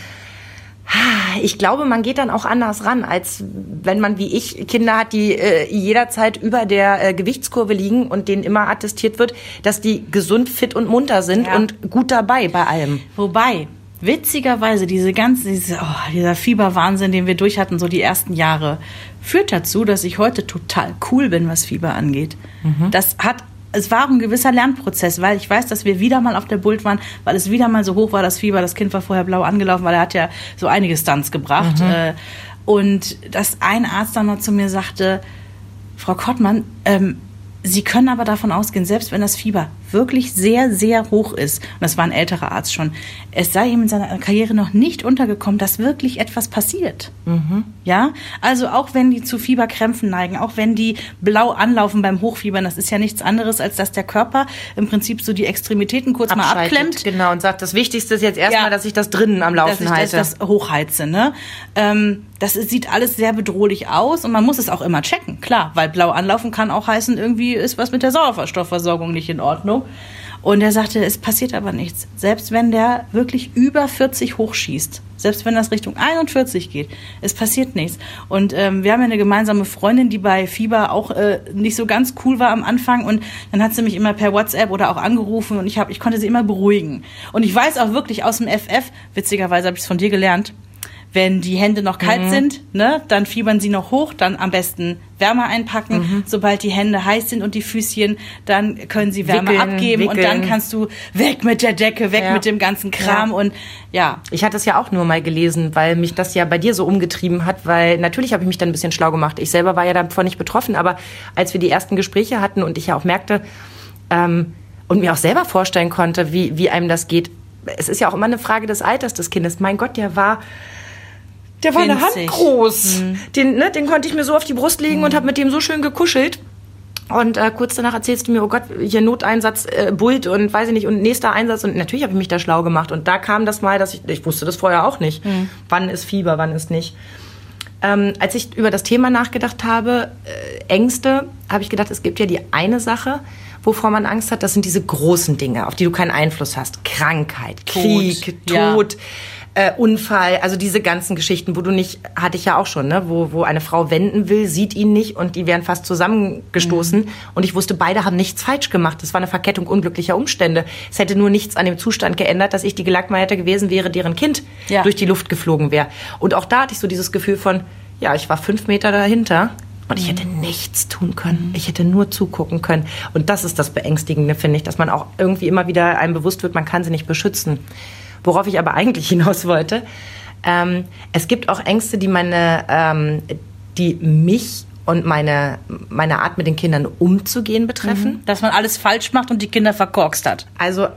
Speaker 1: ah, ich glaube, man geht dann auch anders ran, als wenn man wie ich Kinder hat, die äh, jederzeit über der äh, Gewichtskurve liegen und denen immer attestiert wird, dass die gesund, fit und munter sind
Speaker 2: Ja.
Speaker 1: und gut dabei bei allem.
Speaker 2: Wobei, witzigerweise, diese ganze, diese, oh, dieser Fieberwahnsinn, den wir durch hatten, so die ersten Jahre, führt dazu, dass ich heute total cool bin, was Fieber angeht. Das hat, es war ein gewisser Lernprozess, weil ich weiß, dass wir wieder mal auf der Bult waren, weil es wieder mal so hoch war, das Fieber. Das Kind war vorher blau angelaufen, weil er hat ja so einige Stunts gebracht. Äh, Und dass ein Arzt dann mal zu mir sagte, Frau Kottmann, ähm, Sie können aber davon ausgehen, selbst wenn das Fieber wirklich sehr, sehr hoch ist, und das war ein älterer Arzt schon, es sei ihm in seiner Karriere noch nicht untergekommen, dass wirklich etwas passiert. Mhm. Ja, also auch wenn die zu Fieberkrämpfen neigen, auch wenn die blau anlaufen beim Hochfiebern, das ist ja nichts anderes, als dass der Körper im Prinzip so die Extremitäten kurz mal abklemmt.
Speaker 1: Genau, und sagt, das Wichtigste ist jetzt erstmal, ja, dass ich das drinnen am Laufen dass ich halte.
Speaker 2: Das, das hochheize. Ne? Ähm, das sieht alles sehr bedrohlich aus und man muss es auch immer checken, klar, weil blau anlaufen kann auch heißen, irgendwie ist was mit der Sauerstoffversorgung nicht in Ordnung. Und er sagte, es passiert aber nichts. Selbst wenn der wirklich über 40 hochschießt, selbst wenn das Richtung 41 geht, es passiert nichts. Und ähm, wir haben ja eine gemeinsame Freundin, die bei Fieber auch äh, nicht so ganz cool war am Anfang. Und dann hat sie mich immer per WhatsApp oder auch angerufen und ich, hab, ich konnte sie immer beruhigen. Und ich weiß auch wirklich aus dem FF, witzigerweise habe ich es von dir gelernt, wenn die Hände noch kalt mhm. sind, ne, dann fiebern sie noch hoch, dann am besten Wärme einpacken. Mhm. Sobald die Hände heiß sind und die Füßchen, dann können sie Wärme wickeln, abgeben wickeln. und dann kannst du weg mit der Decke, weg ja. mit dem ganzen Kram ja. und ja.
Speaker 1: Ich hatte es ja auch nur mal gelesen, weil mich das ja bei dir so umgetrieben hat, weil natürlich habe ich mich dann ein bisschen schlau gemacht. Ich selber war ja davon nicht betroffen, aber als wir die ersten Gespräche hatten und ich ja auch merkte ähm, und mir auch selber vorstellen konnte, wie, wie einem das geht, es ist ja auch immer eine Frage des Alters des Kindes. Mein Gott, der war der war Winzig. eine Hand groß. Mhm. Den, ne, den konnte ich mir so auf die Brust legen mhm. und habe mit dem so schön gekuschelt. Und äh, kurz danach erzählst du mir, oh Gott, hier Noteinsatz, äh, Bult und weiß ich nicht, und nächster Einsatz. Und natürlich habe ich mich da schlau gemacht. Und da kam das mal, dass ich, ich wusste das vorher auch nicht. Mhm. Wann ist Fieber, wann ist nicht. Ähm, als ich über das Thema nachgedacht habe, äh, Ängste, habe ich gedacht, es gibt ja die eine Sache, wovor man Angst hat, das sind diese großen Dinge, auf die du keinen Einfluss hast. Krankheit, Krieg, Tod. Ja äh, Unfall, also diese ganzen Geschichten, wo du nicht, hatte ich ja auch schon, ne, wo, wo eine Frau wenden will, sieht ihn nicht und die wären fast zusammengestoßen. Mhm. Und ich wusste, beide haben nichts falsch gemacht. Das war eine Verkettung unglücklicher Umstände. Es hätte nur nichts an dem Zustand geändert, dass ich die Gelackmeierte gewesen wäre, deren Kind ja. durch die Luft geflogen wäre. Und auch da hatte ich so dieses Gefühl von, ja, ich war fünf Meter dahinter. Und ich hätte mhm. nichts tun können. Ich hätte nur zugucken können. Und das ist das Beängstigende, finde ich, dass man auch irgendwie immer wieder einem bewusst wird, man kann sie nicht beschützen. Worauf ich aber eigentlich hinaus wollte, ähm, es gibt auch Ängste, die meine, ähm, die mich und meine, meine Art mit den Kindern umzugehen betreffen.
Speaker 2: Mhm. Dass man alles falsch macht und die Kinder verkorkst hat.
Speaker 1: Also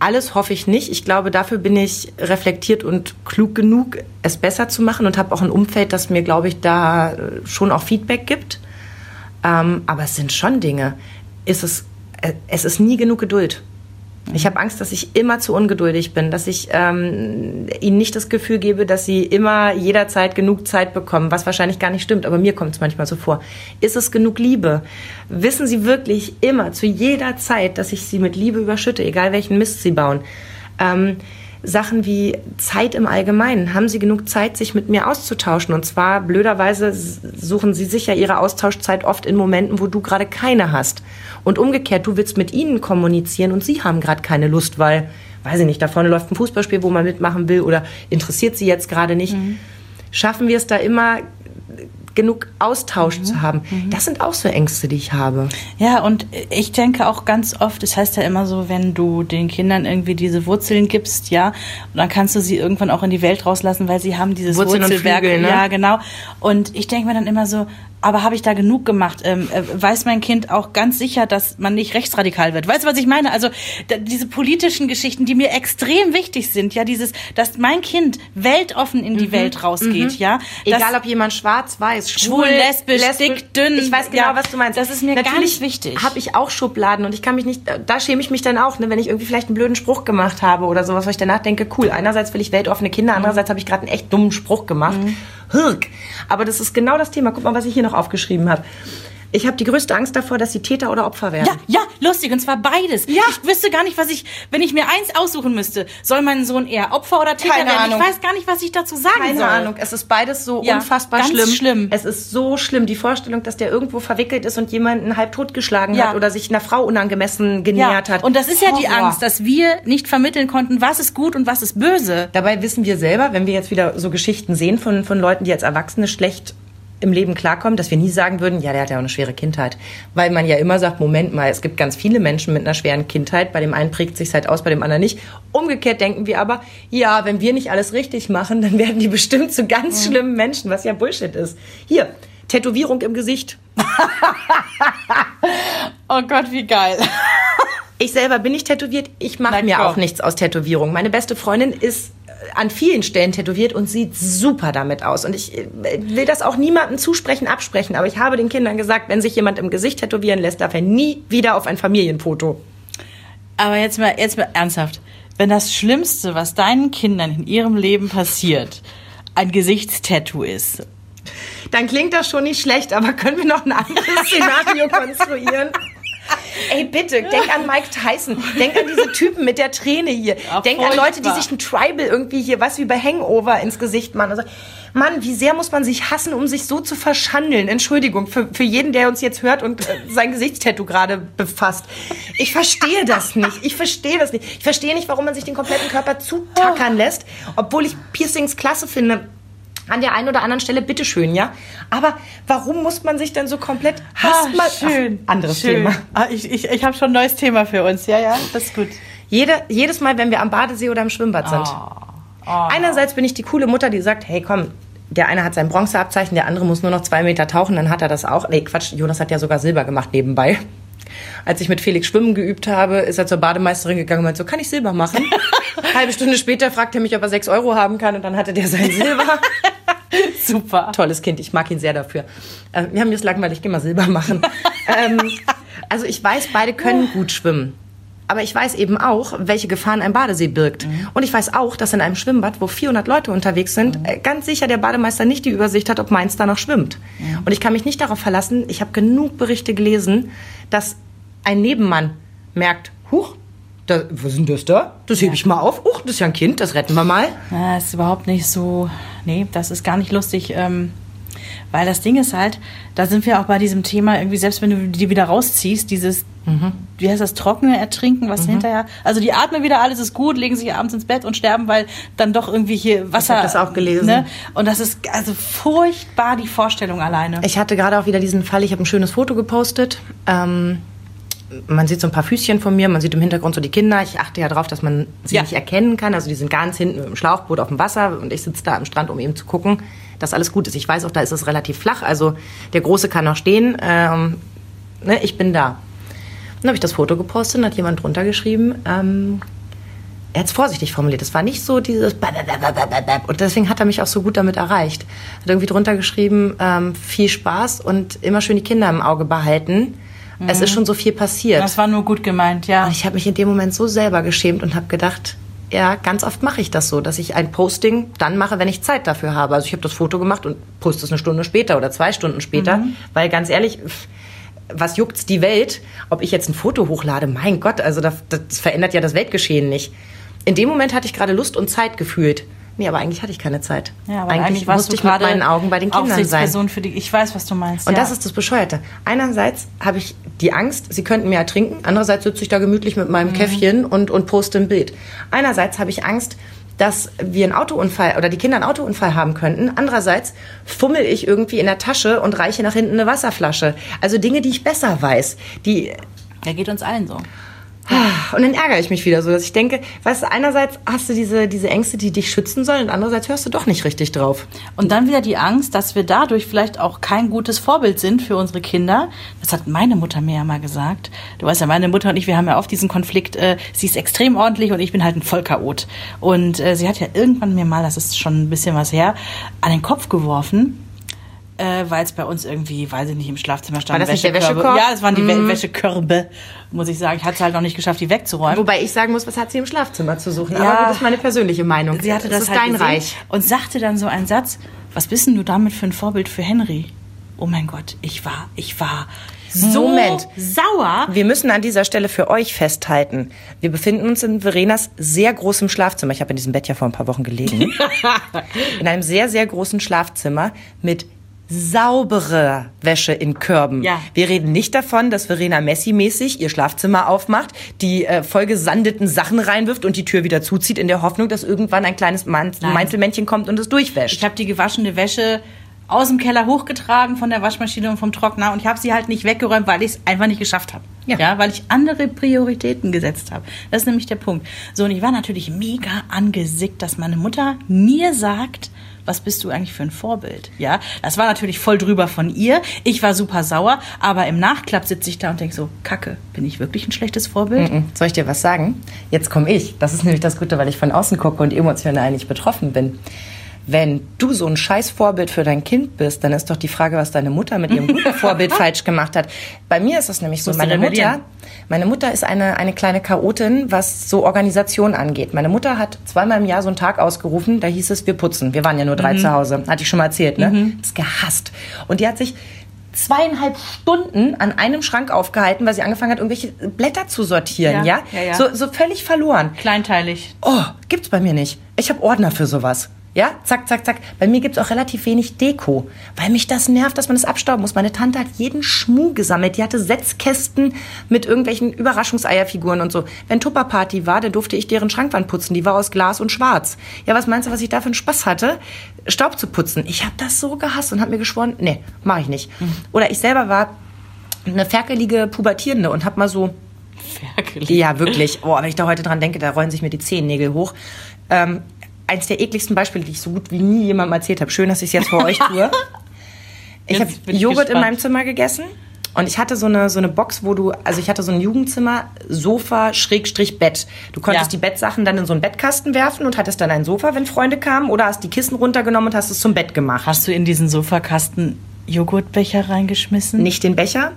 Speaker 1: alles hoffe ich nicht. Ich glaube, dafür bin ich reflektiert und klug genug, es besser zu machen und habe auch ein Umfeld, das mir, glaube ich, da schon auch Feedback gibt. Ähm, aber es sind schon Dinge. Ist es, äh, es ist nie genug Geduld. Ich habe Angst, dass ich immer zu ungeduldig bin, dass ich ähm, ihnen nicht das Gefühl gebe, dass sie immer jederzeit genug Zeit bekommen, was wahrscheinlich gar nicht stimmt, aber mir kommt es manchmal so vor. Ist es genug Liebe? Wissen sie wirklich immer, zu jeder Zeit, dass ich sie mit Liebe überschütte, egal welchen Mist sie bauen? Ähm, Sachen wie Zeit im Allgemeinen. Haben Sie genug Zeit, sich mit mir auszutauschen? Und zwar blöderweise suchen Sie sich ja Ihre Austauschzeit oft in Momenten, wo du gerade keine hast. Und umgekehrt, du willst mit ihnen kommunizieren und sie haben gerade keine Lust, weil, weiß ich nicht, da vorne läuft ein Fußballspiel, wo man mitmachen will oder interessiert sie jetzt gerade nicht. Mhm. Schaffen wir es da immer genug Austausch mhm. zu haben. Mhm. Das sind auch so Ängste, die ich habe.
Speaker 2: Ja, und ich denke auch ganz oft, es das heißt ja immer so, wenn du den Kindern irgendwie diese Wurzeln gibst, ja, dann kannst du sie irgendwann auch in die Welt rauslassen, weil sie haben dieses Wurzeln Wurzelwerk. Flügel, ne? Ja, genau. Und ich denke mir dann immer so, aber habe ich da genug gemacht? Ähm, äh, weiß mein Kind auch ganz sicher, dass man nicht rechtsradikal wird? Weißt du, was ich meine? Also da, diese politischen Geschichten, die mir extrem wichtig sind, ja, dieses, dass mein Kind weltoffen in die mhm. Welt rausgeht, mhm. ja.
Speaker 1: Egal ob jemand schwarz, weiß,
Speaker 2: schwul, schwul lesbisch, lesbisch, dick, dünn.
Speaker 1: Ich weiß genau, ja, was du meinst.
Speaker 2: Das ist mir Natürlich ganz wichtig.
Speaker 1: Habe ich auch Schubladen und ich kann mich nicht, da schäme ich mich dann auch, ne, wenn ich irgendwie vielleicht einen blöden Spruch gemacht habe oder sowas, wo ich danach denke, cool, einerseits will ich weltoffene Kinder, mhm. andererseits habe ich gerade einen echt dummen Spruch gemacht. Mhm. Aber das ist genau das Thema. Guck mal, was ich hier noch aufgeschrieben habe. Ich habe die größte Angst davor, dass sie Täter oder Opfer werden.
Speaker 2: Ja, ja, lustig. Und zwar beides. Ja. Ich wüsste gar nicht, was ich, wenn ich mir eins aussuchen müsste, soll mein Sohn eher Opfer oder Täter Keine werden? Ahnung. Ich weiß gar nicht, was ich dazu sagen
Speaker 1: Keine
Speaker 2: soll.
Speaker 1: Keine Ahnung. Es ist beides so ja, unfassbar
Speaker 2: ganz
Speaker 1: schlimm.
Speaker 2: schlimm.
Speaker 1: Es ist so schlimm. Die Vorstellung, dass der irgendwo verwickelt ist und jemanden halb totgeschlagen ja. hat oder sich einer Frau unangemessen genähert ja. hat.
Speaker 2: Und das ist ja Horror. die Angst, dass wir nicht vermitteln konnten, was ist gut und was ist böse.
Speaker 1: Dabei wissen wir selber, wenn wir jetzt wieder so Geschichten sehen von, von Leuten, die als Erwachsene schlecht im Leben klarkommen, dass wir nie sagen würden, ja, der hat ja auch eine schwere Kindheit. Weil man ja immer sagt, Moment mal, es gibt ganz viele Menschen mit einer schweren Kindheit, bei dem einen prägt sich halt aus, bei dem anderen nicht. Umgekehrt denken wir aber, ja, wenn wir nicht alles richtig machen, dann werden die bestimmt zu ganz mhm. schlimmen Menschen, was ja Bullshit ist. Hier, Tätowierung im Gesicht.
Speaker 2: oh Gott, wie geil.
Speaker 1: Ich selber bin nicht tätowiert. Ich mache mir auch nichts aus Tätowierung. Meine beste Freundin ist an vielen Stellen tätowiert und sieht super damit aus. Und ich äh, will das auch niemandem zusprechen, absprechen. Aber ich habe den Kindern gesagt, wenn sich jemand im Gesicht tätowieren lässt, darf er nie wieder auf ein Familienfoto.
Speaker 2: Aber jetzt mal, jetzt mal ernsthaft. Wenn das Schlimmste, was deinen Kindern in ihrem Leben passiert, ein Gesichtstattoo ist,
Speaker 1: Dann klingt das schon nicht schlecht, aber können wir noch ein anderes Szenario konstruieren? Ey, bitte, denk an Mike Tyson. Denk an diese Typen mit der Träne hier.
Speaker 2: Ja,
Speaker 1: denk an Leute, die sich ein Tribal irgendwie hier, was wie bei Hangover ins Gesicht machen. Also, Mann, wie sehr muss man sich hassen, um sich so zu verschandeln? Entschuldigung, für, für jeden, der uns jetzt hört und äh, sein Gesichtstattoo gerade befasst. Ich verstehe das nicht. Ich verstehe das nicht. Ich verstehe nicht, warum man sich den kompletten Körper zutackern lässt, obwohl ich Piercings klasse finde. An der einen oder anderen Stelle bitteschön, ja. Aber warum muss man sich dann so komplett hasst mal
Speaker 2: Ah, schön.
Speaker 1: Ach, anderes
Speaker 2: schön.
Speaker 1: Thema.
Speaker 2: Ah, ich ich, ich habe schon ein neues Thema für uns. Ja, ja, das ist gut.
Speaker 1: Jede, jedes Mal, wenn wir am Badesee oder im Schwimmbad sind. Einerseits bin ich die coole Mutter, die sagt, hey komm, der eine hat sein Bronzeabzeichen, der andere muss nur noch zwei Meter tauchen, dann hat er das auch. Nee, Quatsch, Jonas hat ja sogar Silber gemacht nebenbei. Als ich mit Felix schwimmen geübt habe, ist er zur Bademeisterin gegangen und meinte so, kann ich Silber machen? Halbe Stunde später fragt er mich, ob er sechs Euro haben kann und dann hatte der sein Silber.
Speaker 2: Super.
Speaker 1: Tolles Kind, ich mag ihn sehr dafür. Äh, wir haben jetzt langweilig, geh mal Silber machen. ähm, also ich weiß, beide können gut schwimmen. Aber ich weiß eben auch, welche Gefahren ein Badesee birgt. Und ich weiß auch, dass in einem Schwimmbad, wo 400 Leute unterwegs sind, äh, ganz sicher der Bademeister nicht die Übersicht hat, ob meins da noch schwimmt. Und ich kann mich nicht darauf verlassen, ich habe genug Berichte gelesen, dass ein Nebenmann merkt, huch, da, was ist denn das da? Das hebe ich mal auf. Huch, das ist ja ein Kind, das retten wir mal.
Speaker 2: Ja, ist überhaupt nicht so. Nee, das ist gar nicht lustig. Ähm, weil das Ding ist halt, da sind wir auch bei diesem Thema, irgendwie, selbst wenn du die wieder rausziehst, dieses,
Speaker 1: Mhm.
Speaker 2: wie heißt das, trockene Ertrinken, was hinterher. Also die atmen wieder, alles ist gut, legen sich abends ins Bett und sterben, weil dann doch irgendwie hier Wasser.
Speaker 1: hab das auch gelesen.
Speaker 2: Ne? Und das ist also furchtbar die Vorstellung alleine.
Speaker 1: Ich hatte gerade auch wieder diesen Fall, ich habe ein schönes Foto gepostet. Ähm, man sieht so ein paar Füßchen von mir, man sieht im Hintergrund so die Kinder. Ich achte ja darauf, dass man sie
Speaker 2: Ja.
Speaker 1: nicht erkennen kann. Also die sind ganz hinten im Schlauchboot auf dem Wasser und ich sitze da am Strand, um eben zu gucken, dass alles gut ist. Ich weiß auch, da ist es relativ flach, also der Große kann noch stehen. Ähm, ne, ich bin da. Dann habe ich das Foto gepostet und hat jemand drunter geschrieben, ähm, er hat es vorsichtig formuliert. Es war nicht so dieses und deswegen hat er mich auch so gut damit erreicht. Hat irgendwie drunter geschrieben, ähm, viel Spaß und immer schön die Kinder im Auge behalten. Es ist schon so viel passiert.
Speaker 2: Das war nur gut gemeint, ja.
Speaker 1: Und ich habe mich in dem Moment so selber geschämt und habe gedacht, ja, ganz oft mache ich das so, dass ich ein Posting dann mache, wenn ich Zeit dafür habe. Also ich habe das Foto gemacht und poste es eine Stunde später oder zwei Stunden später, weil ganz ehrlich, was juckt's die Welt, ob ich jetzt ein Foto hochlade? Mein Gott, also das, das verändert ja das Weltgeschehen nicht. In dem Moment hatte ich gerade Lust und Zeit gefühlt. Nee, aber eigentlich hatte ich keine Zeit.
Speaker 2: Ja, aber eigentlich, warst
Speaker 1: musste
Speaker 2: du
Speaker 1: ich mit meinen Augen bei den Kindern sein.
Speaker 2: Für die. Ich weiß, was du meinst.
Speaker 1: Und
Speaker 2: ja.
Speaker 1: das ist das Bescheuerte. Einerseits habe ich die Angst, sie könnten mir ertrinken. Andererseits sitze ich da gemütlich mit
Speaker 2: Mhm.
Speaker 1: meinem Käffchen und, und poste ein Bild. Einerseits habe ich Angst, dass wir einen Autounfall oder die Kinder einen Autounfall haben könnten. Andererseits fummel ich irgendwie in der Tasche und reiche nach hinten eine Wasserflasche. Also Dinge, die ich besser weiß. Die,
Speaker 2: Der geht uns allen so.
Speaker 1: Und dann ärgere ich mich wieder so, dass ich denke, weißt du, einerseits hast du diese, diese Ängste, die dich schützen sollen und andererseits hörst du doch nicht richtig drauf.
Speaker 2: Und dann wieder die Angst, dass wir dadurch vielleicht auch kein gutes Vorbild sind für unsere Kinder. Das hat meine Mutter mir ja mal gesagt. Du weißt ja, meine Mutter und ich, wir haben ja oft diesen Konflikt. Äh, sie ist extrem ordentlich und ich bin halt ein Vollchaot. Und äh, sie hat ja irgendwann mir mal, das ist schon ein bisschen was her, an den Kopf geworfen. Äh, weil es bei uns irgendwie, weiß ich nicht, im Schlafzimmer stand.
Speaker 1: War das nicht der
Speaker 2: Wäschekörbe.
Speaker 1: Wäschekorb?
Speaker 2: Ja, es waren die Wä- Wäschekörbe, muss ich sagen. Ich hatte es halt noch nicht geschafft, die wegzuräumen.
Speaker 1: Wobei ich sagen muss, was hat sie im Schlafzimmer zu suchen?
Speaker 2: Ja.
Speaker 1: Aber das ist meine persönliche Meinung.
Speaker 2: Sie hatte das,
Speaker 1: ist
Speaker 2: halt
Speaker 1: dein Reich.
Speaker 2: und sagte dann so einen Satz: Was bist denn du damit für ein Vorbild für Henry? Oh mein Gott, ich war, ich war so
Speaker 1: Moment.
Speaker 2: sauer.
Speaker 1: Wir müssen an dieser Stelle für euch festhalten. Wir befinden uns in Verenas sehr großem Schlafzimmer. Ich habe in diesem Bett ja vor ein paar Wochen gelegen. in einem sehr, sehr großen Schlafzimmer mit saubere Wäsche in Körben.
Speaker 2: Ja.
Speaker 1: Wir reden nicht davon, dass Verena Messi-mäßig ihr Schlafzimmer aufmacht, die äh, vollgesandeten Sachen reinwirft und die Tür wieder zuzieht, in der Hoffnung, dass irgendwann ein kleines Man
Speaker 2: Nein.
Speaker 1: Meinzelmännchen kommt und es durchwäscht.
Speaker 2: Ich habe die gewaschene Wäsche aus dem Keller hochgetragen von der Waschmaschine und vom Trockner und ich habe sie halt nicht weggeräumt, weil ich es einfach nicht geschafft habe.
Speaker 1: Ja.
Speaker 2: weil ich andere Prioritäten gesetzt habe. Das ist nämlich der Punkt. So, und ich war natürlich mega angesickt, dass meine Mutter mir sagt, was bist du eigentlich für ein Vorbild? Ja, das war natürlich voll drüber von ihr. Ich war super sauer, aber im Nachklapp sitze ich da und denke so, Kacke, bin ich wirklich ein schlechtes Vorbild?
Speaker 1: Mhm. Soll ich dir was sagen? Jetzt komme ich. Das ist nämlich das Gute, weil ich von außen gucke und emotional nicht betroffen bin. Wenn du so ein scheiß Vorbild für dein Kind bist, dann ist doch die Frage, was deine Mutter mit ihrem guten Vorbild falsch gemacht hat. Bei mir ist es nämlich so, meine Mutter, meine Mutter ist eine, eine kleine Chaotin, was so Organisation angeht. Meine Mutter hat zweimal im Jahr so einen Tag ausgerufen, da hieß es, wir putzen. Wir waren ja nur drei
Speaker 2: Mhm.
Speaker 1: zu Hause. Hatte ich schon mal erzählt, ne? Das gehasst. Und die hat sich zweieinhalb Stunden an einem Schrank aufgehalten, weil sie angefangen hat, irgendwelche Blätter zu sortieren, ja?
Speaker 2: Ja, ja, ja.
Speaker 1: So, so völlig verloren.
Speaker 2: Kleinteilig.
Speaker 1: Oh, gibt's bei mir nicht. Ich habe Ordner für sowas. Ja, zack, zack, zack. Bei mir gibt's auch relativ wenig Deko, weil mich das nervt, dass man das abstauben muss. Meine Tante hat jeden Schmuh gesammelt. Die hatte Setzkästen mit irgendwelchen Überraschungseierfiguren und so. Wenn Tupperparty war, dann durfte ich deren Schrankwand putzen. Die war aus Glas und schwarz. Ja, was meinst du, was ich da für einen Spaß hatte, Staub zu putzen? Ich habe das so gehasst und habe mir geschworen, nee, mache ich nicht. Oder ich selber war eine ferkelige Pubertierende und habe mal so
Speaker 2: Ferkel.
Speaker 1: ja, wirklich. Oh, wenn ich da heute dran denke, da rollen sich mir die Zehennägel hoch. Ähm, eins der ekligsten Beispiele, die ich so gut wie nie jemandem erzählt habe. Schön, dass ich es jetzt vor euch tue. Ich habe Joghurt in
Speaker 2: gespannt.
Speaker 1: meinem Zimmer gegessen. Und ich hatte so eine, so eine Box, wo du, also ich hatte so ein Jugendzimmer, Sofa, Schrägstrich, Bett. Du konntest
Speaker 2: Ja.
Speaker 1: die Bettsachen dann in so einen Bettkasten werfen und hattest dann ein Sofa, wenn Freunde kamen, oder hast die Kissen runtergenommen und hast es zum Bett gemacht.
Speaker 2: Hast du in diesen Sofakasten Joghurtbecher reingeschmissen?
Speaker 1: Nicht den Becher,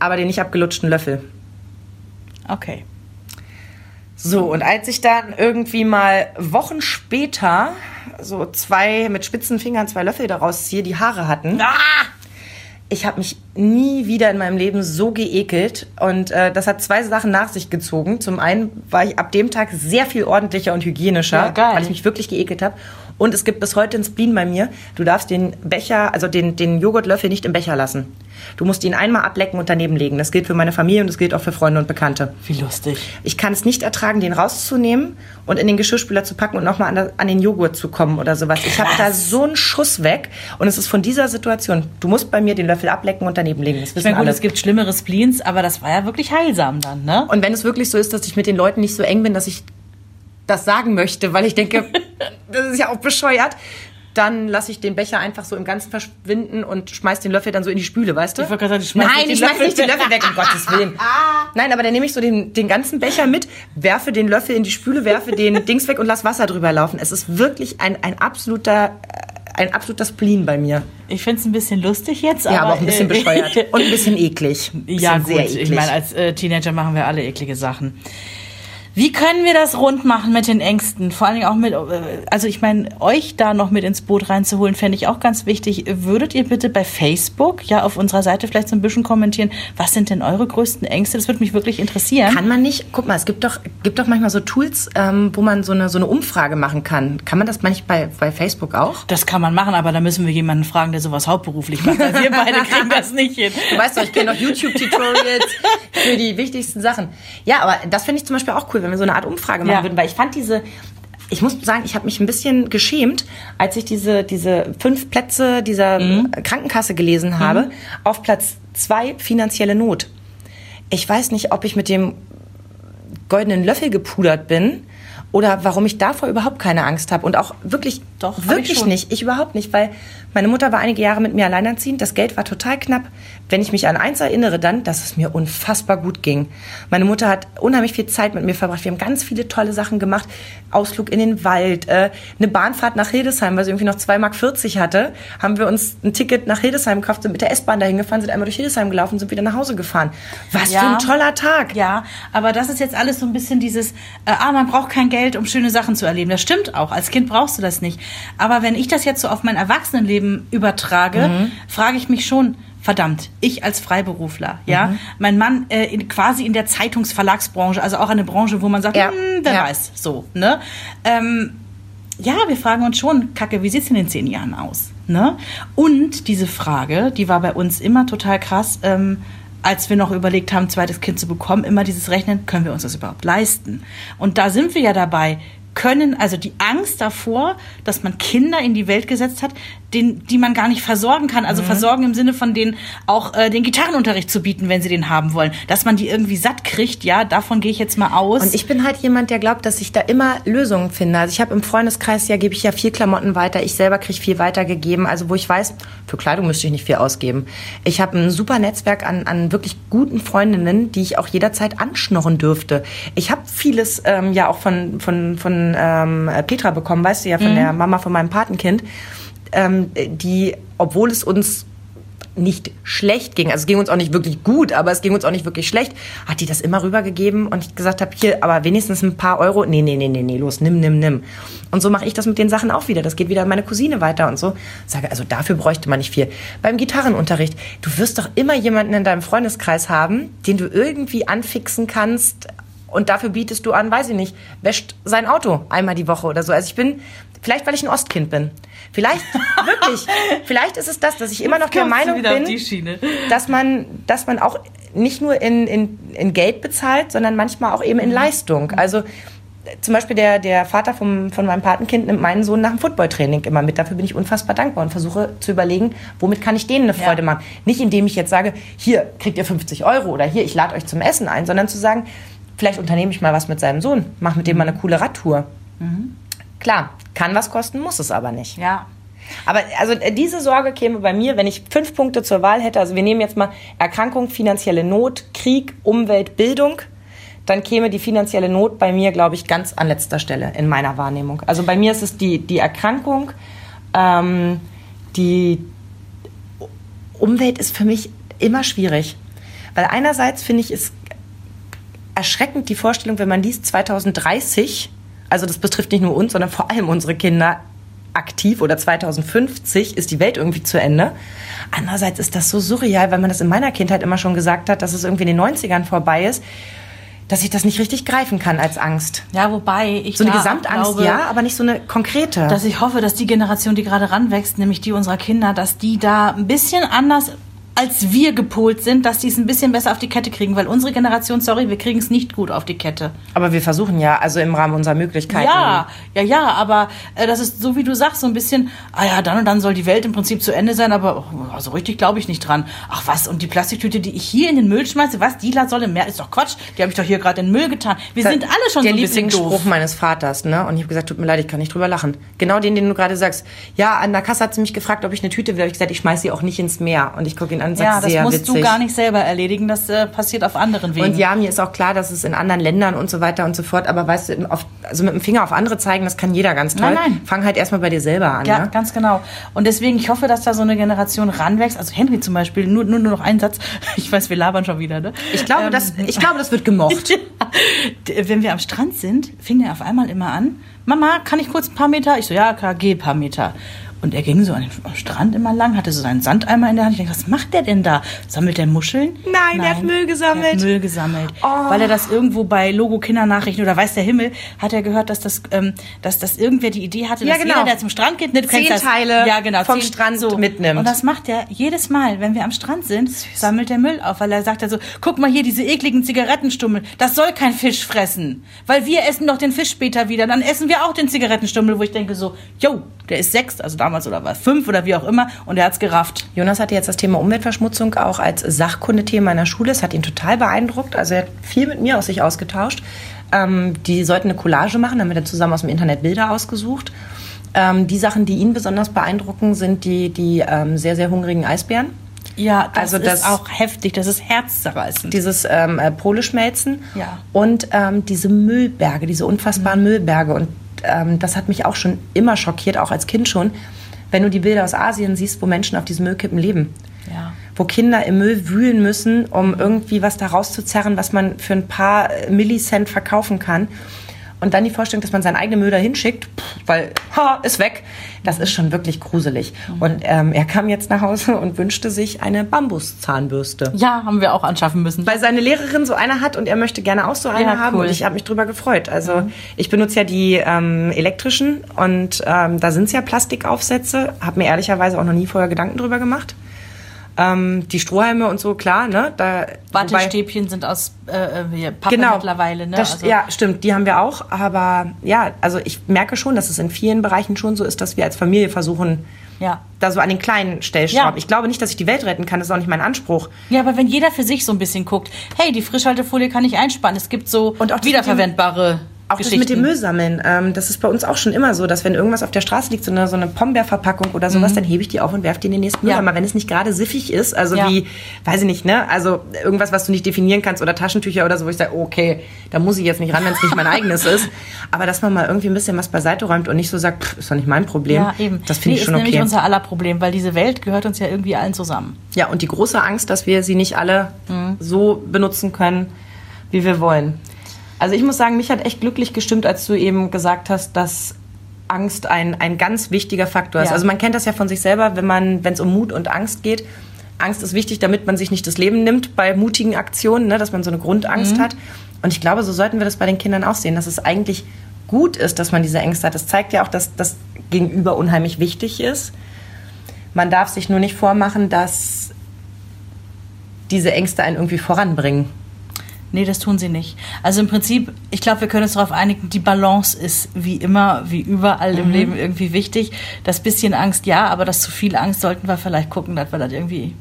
Speaker 1: aber den nicht abgelutschten Löffel.
Speaker 2: Okay.
Speaker 1: So, und als ich dann irgendwie mal Wochen später so zwei mit spitzen Fingern zwei Löffel daraus ziehe, die Haare hatten, ich habe mich nie wieder in meinem Leben so geekelt. Und äh, das hat zwei Sachen nach sich gezogen. Zum einen war ich ab dem Tag sehr viel ordentlicher und hygienischer,
Speaker 2: Ja,
Speaker 1: weil ich mich wirklich geekelt habe. Und es gibt bis heute einen Spleen bei mir. Du darfst den Becher, also den, den Joghurtlöffel nicht im Becher lassen. Du musst ihn einmal ablecken und daneben legen. Das gilt für meine Familie und das gilt auch für Freunde und Bekannte.
Speaker 2: Wie lustig.
Speaker 1: Ich kann es nicht ertragen, den rauszunehmen und in den Geschirrspüler zu packen und nochmal an, an den Joghurt zu kommen oder sowas. Ich habe da so einen Schuss weg und es ist von dieser Situation. Du musst bei mir den Löffel ablecken und daneben legen. Das
Speaker 2: Ich
Speaker 1: wissen
Speaker 2: meine, gut,
Speaker 1: alle.
Speaker 2: es gibt schlimmere Spleens, aber das war ja wirklich heilsam dann, ne?
Speaker 1: Und wenn es wirklich so ist, dass ich mit den Leuten nicht so eng bin, dass ich das sagen möchte, weil ich denke, das ist ja auch bescheuert, dann lasse ich den Becher einfach so im Ganzen verschwinden und schmeiß den Löffel dann so in die Spüle, weißt du?
Speaker 2: Ich wollte gerade sagen,
Speaker 1: Nein, ich schmeiß nicht den. Löffel weg, um Gottes Willen. Nein, aber dann nehme ich so den, den ganzen Becher mit, werfe den Löffel in die Spüle, werfe den Dings weg und lass Wasser drüber laufen. Es ist wirklich ein, ein absoluter, äh, ein absoluter Spleen bei mir.
Speaker 2: Ich finde es ein bisschen lustig jetzt,
Speaker 1: Ja, aber auch ein bisschen
Speaker 2: äh,
Speaker 1: bescheuert. Und ein bisschen eklig. Ein
Speaker 2: Ja,
Speaker 1: bisschen
Speaker 2: gut. Ich meine, als äh, Teenager machen wir alle eklige Sachen. Wie können wir das rund machen mit den Ängsten? Vor allen Dingen auch mit, äh, also ich meine, euch da noch mit ins Boot reinzuholen, fände ich auch ganz wichtig. Würdet ihr bitte bei Facebook, ja, auf unserer Seite vielleicht so ein bisschen kommentieren, was sind denn eure größten Ängste? Das würde mich wirklich interessieren.
Speaker 1: Kann man nicht, guck mal, es gibt doch, gibt doch manchmal so Tools, ähm, wo man so eine, so eine umfrage machen kann. Kann man das manchmal bei, bei Facebook auch?
Speaker 2: das kann man machen, aber da müssen wir jemanden fragen, der sowas hauptberuflich macht. Weil wir beide kriegen das nicht hin.
Speaker 1: Du weißt doch, ich kenne doch YouTube-Tutorials für die wichtigsten Sachen. Ja, aber das finde ich zum Beispiel auch cool, wenn wir so eine Art Umfrage machen
Speaker 2: Ja.
Speaker 1: würden, weil ich fand diese, ich muss sagen, ich habe mich ein bisschen geschämt, als ich diese, diese fünf Plätze dieser Krankenkasse gelesen habe. Auf Platz zwei finanzielle Not. Ich weiß nicht, ob ich mit dem goldenen Löffel gepudert bin oder warum ich davor überhaupt keine Angst habe und auch wirklich
Speaker 2: Doch, ich
Speaker 1: wirklich
Speaker 2: schon.
Speaker 1: nicht, ich überhaupt nicht, weil meine Mutter war einige Jahre mit mir alleinerziehend, das Geld war total knapp. Wenn ich mich an eins erinnere, dann, dass es mir unfassbar gut ging. Meine Mutter hat unheimlich viel Zeit mit mir verbracht. Wir haben ganz viele tolle Sachen gemacht. Ausflug in den Wald, äh, eine Bahnfahrt nach Hildesheim, weil sie irgendwie noch 2,40 Mark hatte, haben wir uns ein Ticket nach Hildesheim gekauft, sind mit der S-Bahn dahin gefahren, sind einmal durch Hildesheim gelaufen, sind wieder nach Hause gefahren. Was für
Speaker 2: Ja.
Speaker 1: ein toller Tag.
Speaker 2: Ja, aber das ist jetzt alles so ein bisschen dieses, äh, ah, man braucht kein Geld, um schöne Sachen zu erleben. Das stimmt auch. Als Kind brauchst du das nicht. Aber wenn ich das jetzt so auf mein Erwachsenenleben übertrage, frage ich mich schon, verdammt, ich als Freiberufler, ja, mein Mann äh, in, quasi in der Zeitungsverlagsbranche, also auch eine Branche, wo man sagt,
Speaker 1: Ja,
Speaker 2: hm, wer
Speaker 1: ja.
Speaker 2: weiß, so, ne? Ähm, ja, wir fragen uns schon, Kacke, wie sieht's in den zehn Jahren aus? Ne? Und diese Frage, die war bei uns immer total krass, ähm, als wir noch überlegt haben, zweites Kind zu bekommen, immer dieses Rechnen, können wir uns das überhaupt leisten? Und da sind wir ja dabei, können, also die Angst davor, dass man Kinder in die Welt gesetzt hat, den, die man gar nicht versorgen kann. Also mhm. versorgen im Sinne von denen auch äh, den Gitarrenunterricht zu bieten, wenn sie den haben wollen. Dass man die irgendwie satt kriegt, ja, davon gehe ich jetzt mal aus.
Speaker 1: Und ich bin halt jemand, der glaubt, dass ich da immer Lösungen finde. Also ich habe im Freundeskreis ja, gebe ich ja viel Klamotten weiter. Ich selber kriege viel weitergegeben. Also wo ich weiß, für Kleidung müsste ich nicht viel ausgeben. Ich habe ein super Netzwerk an, an wirklich guten Freundinnen, die ich auch jederzeit anschnorren dürfte. Ich habe vieles ähm, ja auch von, von, von ähm, Petra bekommen, weißt du ja, von mhm. der Mama von meinem Patenkind ähm, die, obwohl es uns nicht schlecht ging, also es ging uns auch nicht wirklich gut, aber es ging uns auch nicht wirklich schlecht, hat die das immer rübergegeben und ich gesagt habe, hier, aber wenigstens ein paar Euro, nee, nee, nee, nee, nee, los, nimm, nimm, nimm. Und so mache ich das mit den Sachen auch wieder. Das geht wieder an meine Cousine weiter und so. Sage, also dafür bräuchte man nicht viel. Beim Gitarrenunterricht, du wirst doch immer jemanden in deinem Freundeskreis haben, den du irgendwie anfixen kannst, und dafür bietest du an, weiß ich nicht, wäscht sein Auto einmal die Woche oder so. Also ich bin, vielleicht weil ich ein Ostkind bin. Vielleicht, wirklich, vielleicht ist es das, dass ich immer noch der Meinung bin, dass man, dass man auch nicht nur in, in, in Geld bezahlt, sondern manchmal auch eben in mhm. Leistung. Also zum Beispiel der, der Vater vom, von meinem Patenkind nimmt meinen Sohn nach dem Footballtraining immer mit. Dafür bin ich unfassbar dankbar und versuche zu überlegen, womit kann ich denen eine Freude ja. machen. Nicht indem ich jetzt sage, hier kriegt ihr 50 Euro oder hier, ich lade euch zum Essen ein, sondern zu sagen, vielleicht unternehme ich mal was mit seinem Sohn, mache mit dem mal eine coole Radtour. Mhm. Klar, kann was kosten, muss es aber nicht.
Speaker 2: Ja.
Speaker 1: Aber also diese Sorge käme bei mir, wenn ich fünf Punkte zur Wahl hätte. Also wir nehmen jetzt mal Erkrankung, finanzielle Not, Krieg, Umwelt, Bildung. Dann käme die finanzielle Not bei mir, glaube ich, ganz an letzter Stelle in meiner Wahrnehmung. Also bei mir ist es die, die Erkrankung, ähm, die Umwelt ist für mich immer schwierig. Weil einerseits finde ich es erschreckend die Vorstellung, wenn man liest 2030, also das betrifft nicht nur uns, sondern vor allem unsere Kinder, aktiv oder 2050 ist die Welt irgendwie zu Ende. Andererseits ist das so surreal, weil man das in meiner Kindheit immer schon gesagt hat, dass es irgendwie in den 90ern vorbei ist, dass ich das nicht richtig greifen kann als Angst.
Speaker 2: Ja, wobei ich
Speaker 1: so eine Gesamtangst, glaube, ja, aber nicht so eine konkrete.
Speaker 2: Dass ich hoffe, dass die Generation, die gerade ranwächst, nämlich die unserer Kinder, dass die da ein bisschen anders als wir gepolt sind, dass die es ein bisschen besser auf die Kette kriegen, weil unsere Generation, sorry, wir kriegen es nicht gut auf die Kette.
Speaker 1: Aber wir versuchen ja, also im Rahmen unserer Möglichkeiten.
Speaker 2: Ja, ja, ja, aber äh, das ist so, wie du sagst, so ein bisschen, ah ja, dann und dann soll die Welt im Prinzip zu Ende sein, aber oh, so richtig glaube ich nicht dran. Ach was, und die Plastiktüte, die ich hier in den Müll schmeiße, was, die soll im Meer, ist doch Quatsch, die habe ich doch hier gerade in den Müll getan. Wir das sind alle schon so ein bisschen doof. Der
Speaker 1: Lieblingsspruch meines Vaters, ne, und ich habe gesagt, tut mir leid, ich kann nicht drüber lachen. Genau den, den du gerade sagst. Ja, an der Kasse hat sie mich gefragt, ob ich eine Tüte will, habe ich gesagt, ich schmeiße sie auch nicht ins Meer. Und ich gucke ihn an und sage, ja, sehr witzig
Speaker 2: musst du gar nicht selber erledigen, das äh, passiert auf anderen Wegen.
Speaker 1: Und ja, mir ist auch klar, dass es in anderen Ländern und so weiter und so fort, aber weißt du, auf, also mit dem Finger auf andere zeigen, das kann jeder ganz toll. Nein, nein. Fang halt erstmal bei dir selber an.
Speaker 2: Ja, ne? ganz genau. Und deswegen, ich hoffe, dass da so eine Generation ranwächst. Also Henry zum Beispiel, nur, nur, nur noch ein Satz. Ich weiß, wir labern schon wieder, ne?
Speaker 1: Ich glaube, ähm, das, ich glaube, das wird gemocht.
Speaker 2: Wenn wir am Strand sind, fing er auf einmal immer an, Mama, kann ich kurz ein paar Meter? Ich so, ja, klar, geh ein paar Meter. Und er ging so an den Strand immer lang, hatte so seinen Sandeimer in der Hand. Ich denke, was macht der denn da? Sammelt der Muscheln?
Speaker 1: Nein, Nein der hat Müll gesammelt. Er
Speaker 2: hat Müll gesammelt. Oh. Weil er das irgendwo bei Logo Kindernachrichten oder weiß der Himmel, hat er gehört, dass das, ähm, dass das irgendwer die Idee hatte, ja, dass genau. jeder, der zum Strand geht,
Speaker 1: nicht zehn das, Teile
Speaker 2: ja, genau,
Speaker 1: vom zehn, Strand so. mitnimmt.
Speaker 2: Und das macht er jedes Mal, wenn wir am Strand sind, Süß. sammelt der Müll auf, weil er sagt also, guck mal hier, diese ekligen Zigarettenstummel, das soll kein Fisch fressen. Weil wir essen doch den Fisch später wieder, dann essen wir auch den Zigarettenstummel, wo ich denke so, yo, der ist sechs, also damals oder war fünf oder wie auch immer und er hat es gerafft.
Speaker 1: Jonas hatte jetzt das Thema Umweltverschmutzung auch als Sachkundethema in der Schule. Es hat ihn total beeindruckt. Also er hat viel mit mir aus sich ausgetauscht. Ähm, die sollten eine Collage machen, dann haben wir zusammen aus dem Internet Bilder ausgesucht. Ähm, die Sachen, die ihn besonders beeindrucken, sind die, die ähm, sehr, sehr hungrigen Eisbären.
Speaker 2: Ja, das, also das ist auch heftig, das ist herzzerreißend.
Speaker 1: Dieses ähm, äh, Poleschmelzen
Speaker 2: ja.
Speaker 1: und ähm, diese Müllberge, diese unfassbaren mhm. Müllberge. Und ähm, das hat mich auch schon immer schockiert, auch als Kind schon, wenn du die Bilder aus Asien siehst, wo Menschen auf diesen Müllkippen leben.
Speaker 2: Ja.
Speaker 1: Wo Kinder im Müll wühlen müssen, um irgendwie was da rauszuzerren, was man für ein paar Millicent verkaufen kann. Und dann die Vorstellung, dass man seinen eigenen Müll da hinschickt, weil, ha, ist weg. Das ist schon wirklich gruselig. Mhm. Und ähm, er kam jetzt nach Hause und wünschte sich eine Bambuszahnbürste.
Speaker 2: Ja, haben wir auch anschaffen müssen.
Speaker 1: Weil seine Lehrerin so eine hat und er möchte gerne auch so eine ja, haben. Cool. Und ich habe mich drüber gefreut. Also mhm. ich benutze ja die ähm, elektrischen und ähm, da sind es ja Plastikaufsätze. Habe mir ehrlicherweise auch noch nie vorher Gedanken drüber gemacht. Ähm, die Strohhalme und so, klar, ne? Da,
Speaker 2: Wattestäbchen sind aus äh, Pappe
Speaker 1: genau,
Speaker 2: mittlerweile, ne?
Speaker 1: Das,
Speaker 2: Also-
Speaker 1: Ja, stimmt, die haben wir auch. Aber ja, also ich merke schon, dass es in vielen Bereichen schon so ist, dass wir als Familie versuchen,
Speaker 2: Ja.
Speaker 1: da so an den kleinen Stellschrauben.
Speaker 2: Ja.
Speaker 1: Ich glaube nicht, dass ich die Welt retten kann, das ist auch nicht mein Anspruch.
Speaker 2: Ja, aber wenn jeder für sich so ein bisschen guckt, hey, die Frischhaltefolie kann ich einspannen. Es gibt so
Speaker 1: Und auch
Speaker 2: wiederverwendbare
Speaker 1: Auch das mit dem Müll sammeln, ähm, das ist bei uns auch schon immer so, dass wenn irgendwas auf der Straße liegt, so eine, so eine Pombeerverpackung oder sowas, dann hebe ich die auf und werfe die in den nächsten
Speaker 2: Mhm. Ja.
Speaker 1: Wenn es nicht gerade siffig ist, also
Speaker 2: Ja.
Speaker 1: wie, weiß ich nicht, ne, also irgendwas, was du nicht definieren kannst oder Taschentücher oder so, wo ich sage, okay, da muss ich jetzt nicht ran, wenn es nicht mein eigenes ist, aber dass man mal irgendwie ein bisschen was beiseite räumt und nicht so sagt, pff, ist doch nicht mein Problem,
Speaker 2: Ja, eben.
Speaker 1: das finde
Speaker 2: Nee,
Speaker 1: ich schon
Speaker 2: ist nämlich
Speaker 1: okay.
Speaker 2: unser aller Problem, weil diese Welt gehört uns ja irgendwie allen zusammen.
Speaker 1: Ja, und die große Angst, dass wir sie nicht alle
Speaker 2: Mhm.
Speaker 1: so benutzen können, wie wir wollen. Also ich muss sagen, mich hat echt glücklich gestimmt, als du eben gesagt hast, dass Angst ein, ein ganz wichtiger Faktor ist.
Speaker 2: Ja.
Speaker 1: Also man kennt das ja von sich selber, wenn man, wenn es um Mut und Angst geht. Angst ist wichtig, damit man sich nicht das Leben nimmt bei mutigen Aktionen, ne, dass man so eine Grundangst
Speaker 2: Mhm.
Speaker 1: hat. Und ich glaube, so sollten wir das bei den Kindern auch sehen, dass es eigentlich gut ist, dass man diese Ängste hat. Das zeigt ja auch, dass das Gegenüber unheimlich wichtig ist. Man darf sich nur nicht vormachen, dass diese Ängste einen irgendwie voranbringen.
Speaker 2: Nee, das tun sie nicht. Also im Prinzip, ich glaube, wir können uns darauf einigen, die Balance ist wie immer, wie überall
Speaker 1: Mhm.
Speaker 2: im Leben irgendwie wichtig. Das bisschen Angst, ja, aber das zu viel Angst sollten wir vielleicht gucken, dass wir das irgendwie.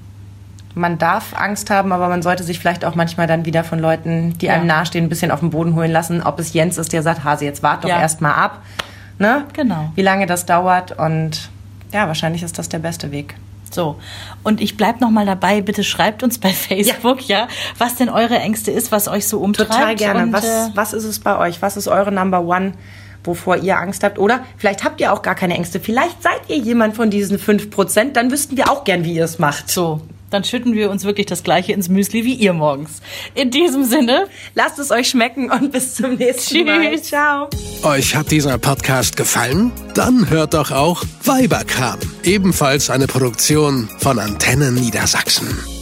Speaker 1: Man darf Angst haben, aber man sollte sich vielleicht auch manchmal dann wieder von Leuten, die
Speaker 2: Ja.
Speaker 1: einem nahestehen, ein bisschen auf den Boden holen lassen. Ob es Jens ist, der sagt, Hase, jetzt wart doch
Speaker 2: Ja.
Speaker 1: erst mal ab. Ne?
Speaker 2: Genau.
Speaker 1: Wie lange das dauert und ja, wahrscheinlich ist das der beste Weg.
Speaker 2: So. Und ich bleib noch mal dabei. Bitte schreibt uns bei Facebook, ja, was denn eure Ängste ist, was euch so umtreibt.
Speaker 1: Total gerne.
Speaker 2: Und,
Speaker 1: was,
Speaker 2: äh,
Speaker 1: was ist es bei euch? Was ist eure Number One, wovor ihr Angst habt? Oder vielleicht habt ihr auch gar keine Ängste. Vielleicht seid ihr jemand von diesen 5%. Dann wüssten wir auch gern, wie ihr es macht.
Speaker 2: so. Dann schütten wir uns wirklich das Gleiche ins Müsli wie ihr morgens. In diesem Sinne,
Speaker 1: Lasst es euch schmecken und bis zum nächsten Mal.
Speaker 2: Tschüss.
Speaker 1: Ciao.
Speaker 3: Euch hat dieser Podcast gefallen? Dann hört doch auch Weiberkram, ebenfalls eine Produktion von Antennen Niedersachsen.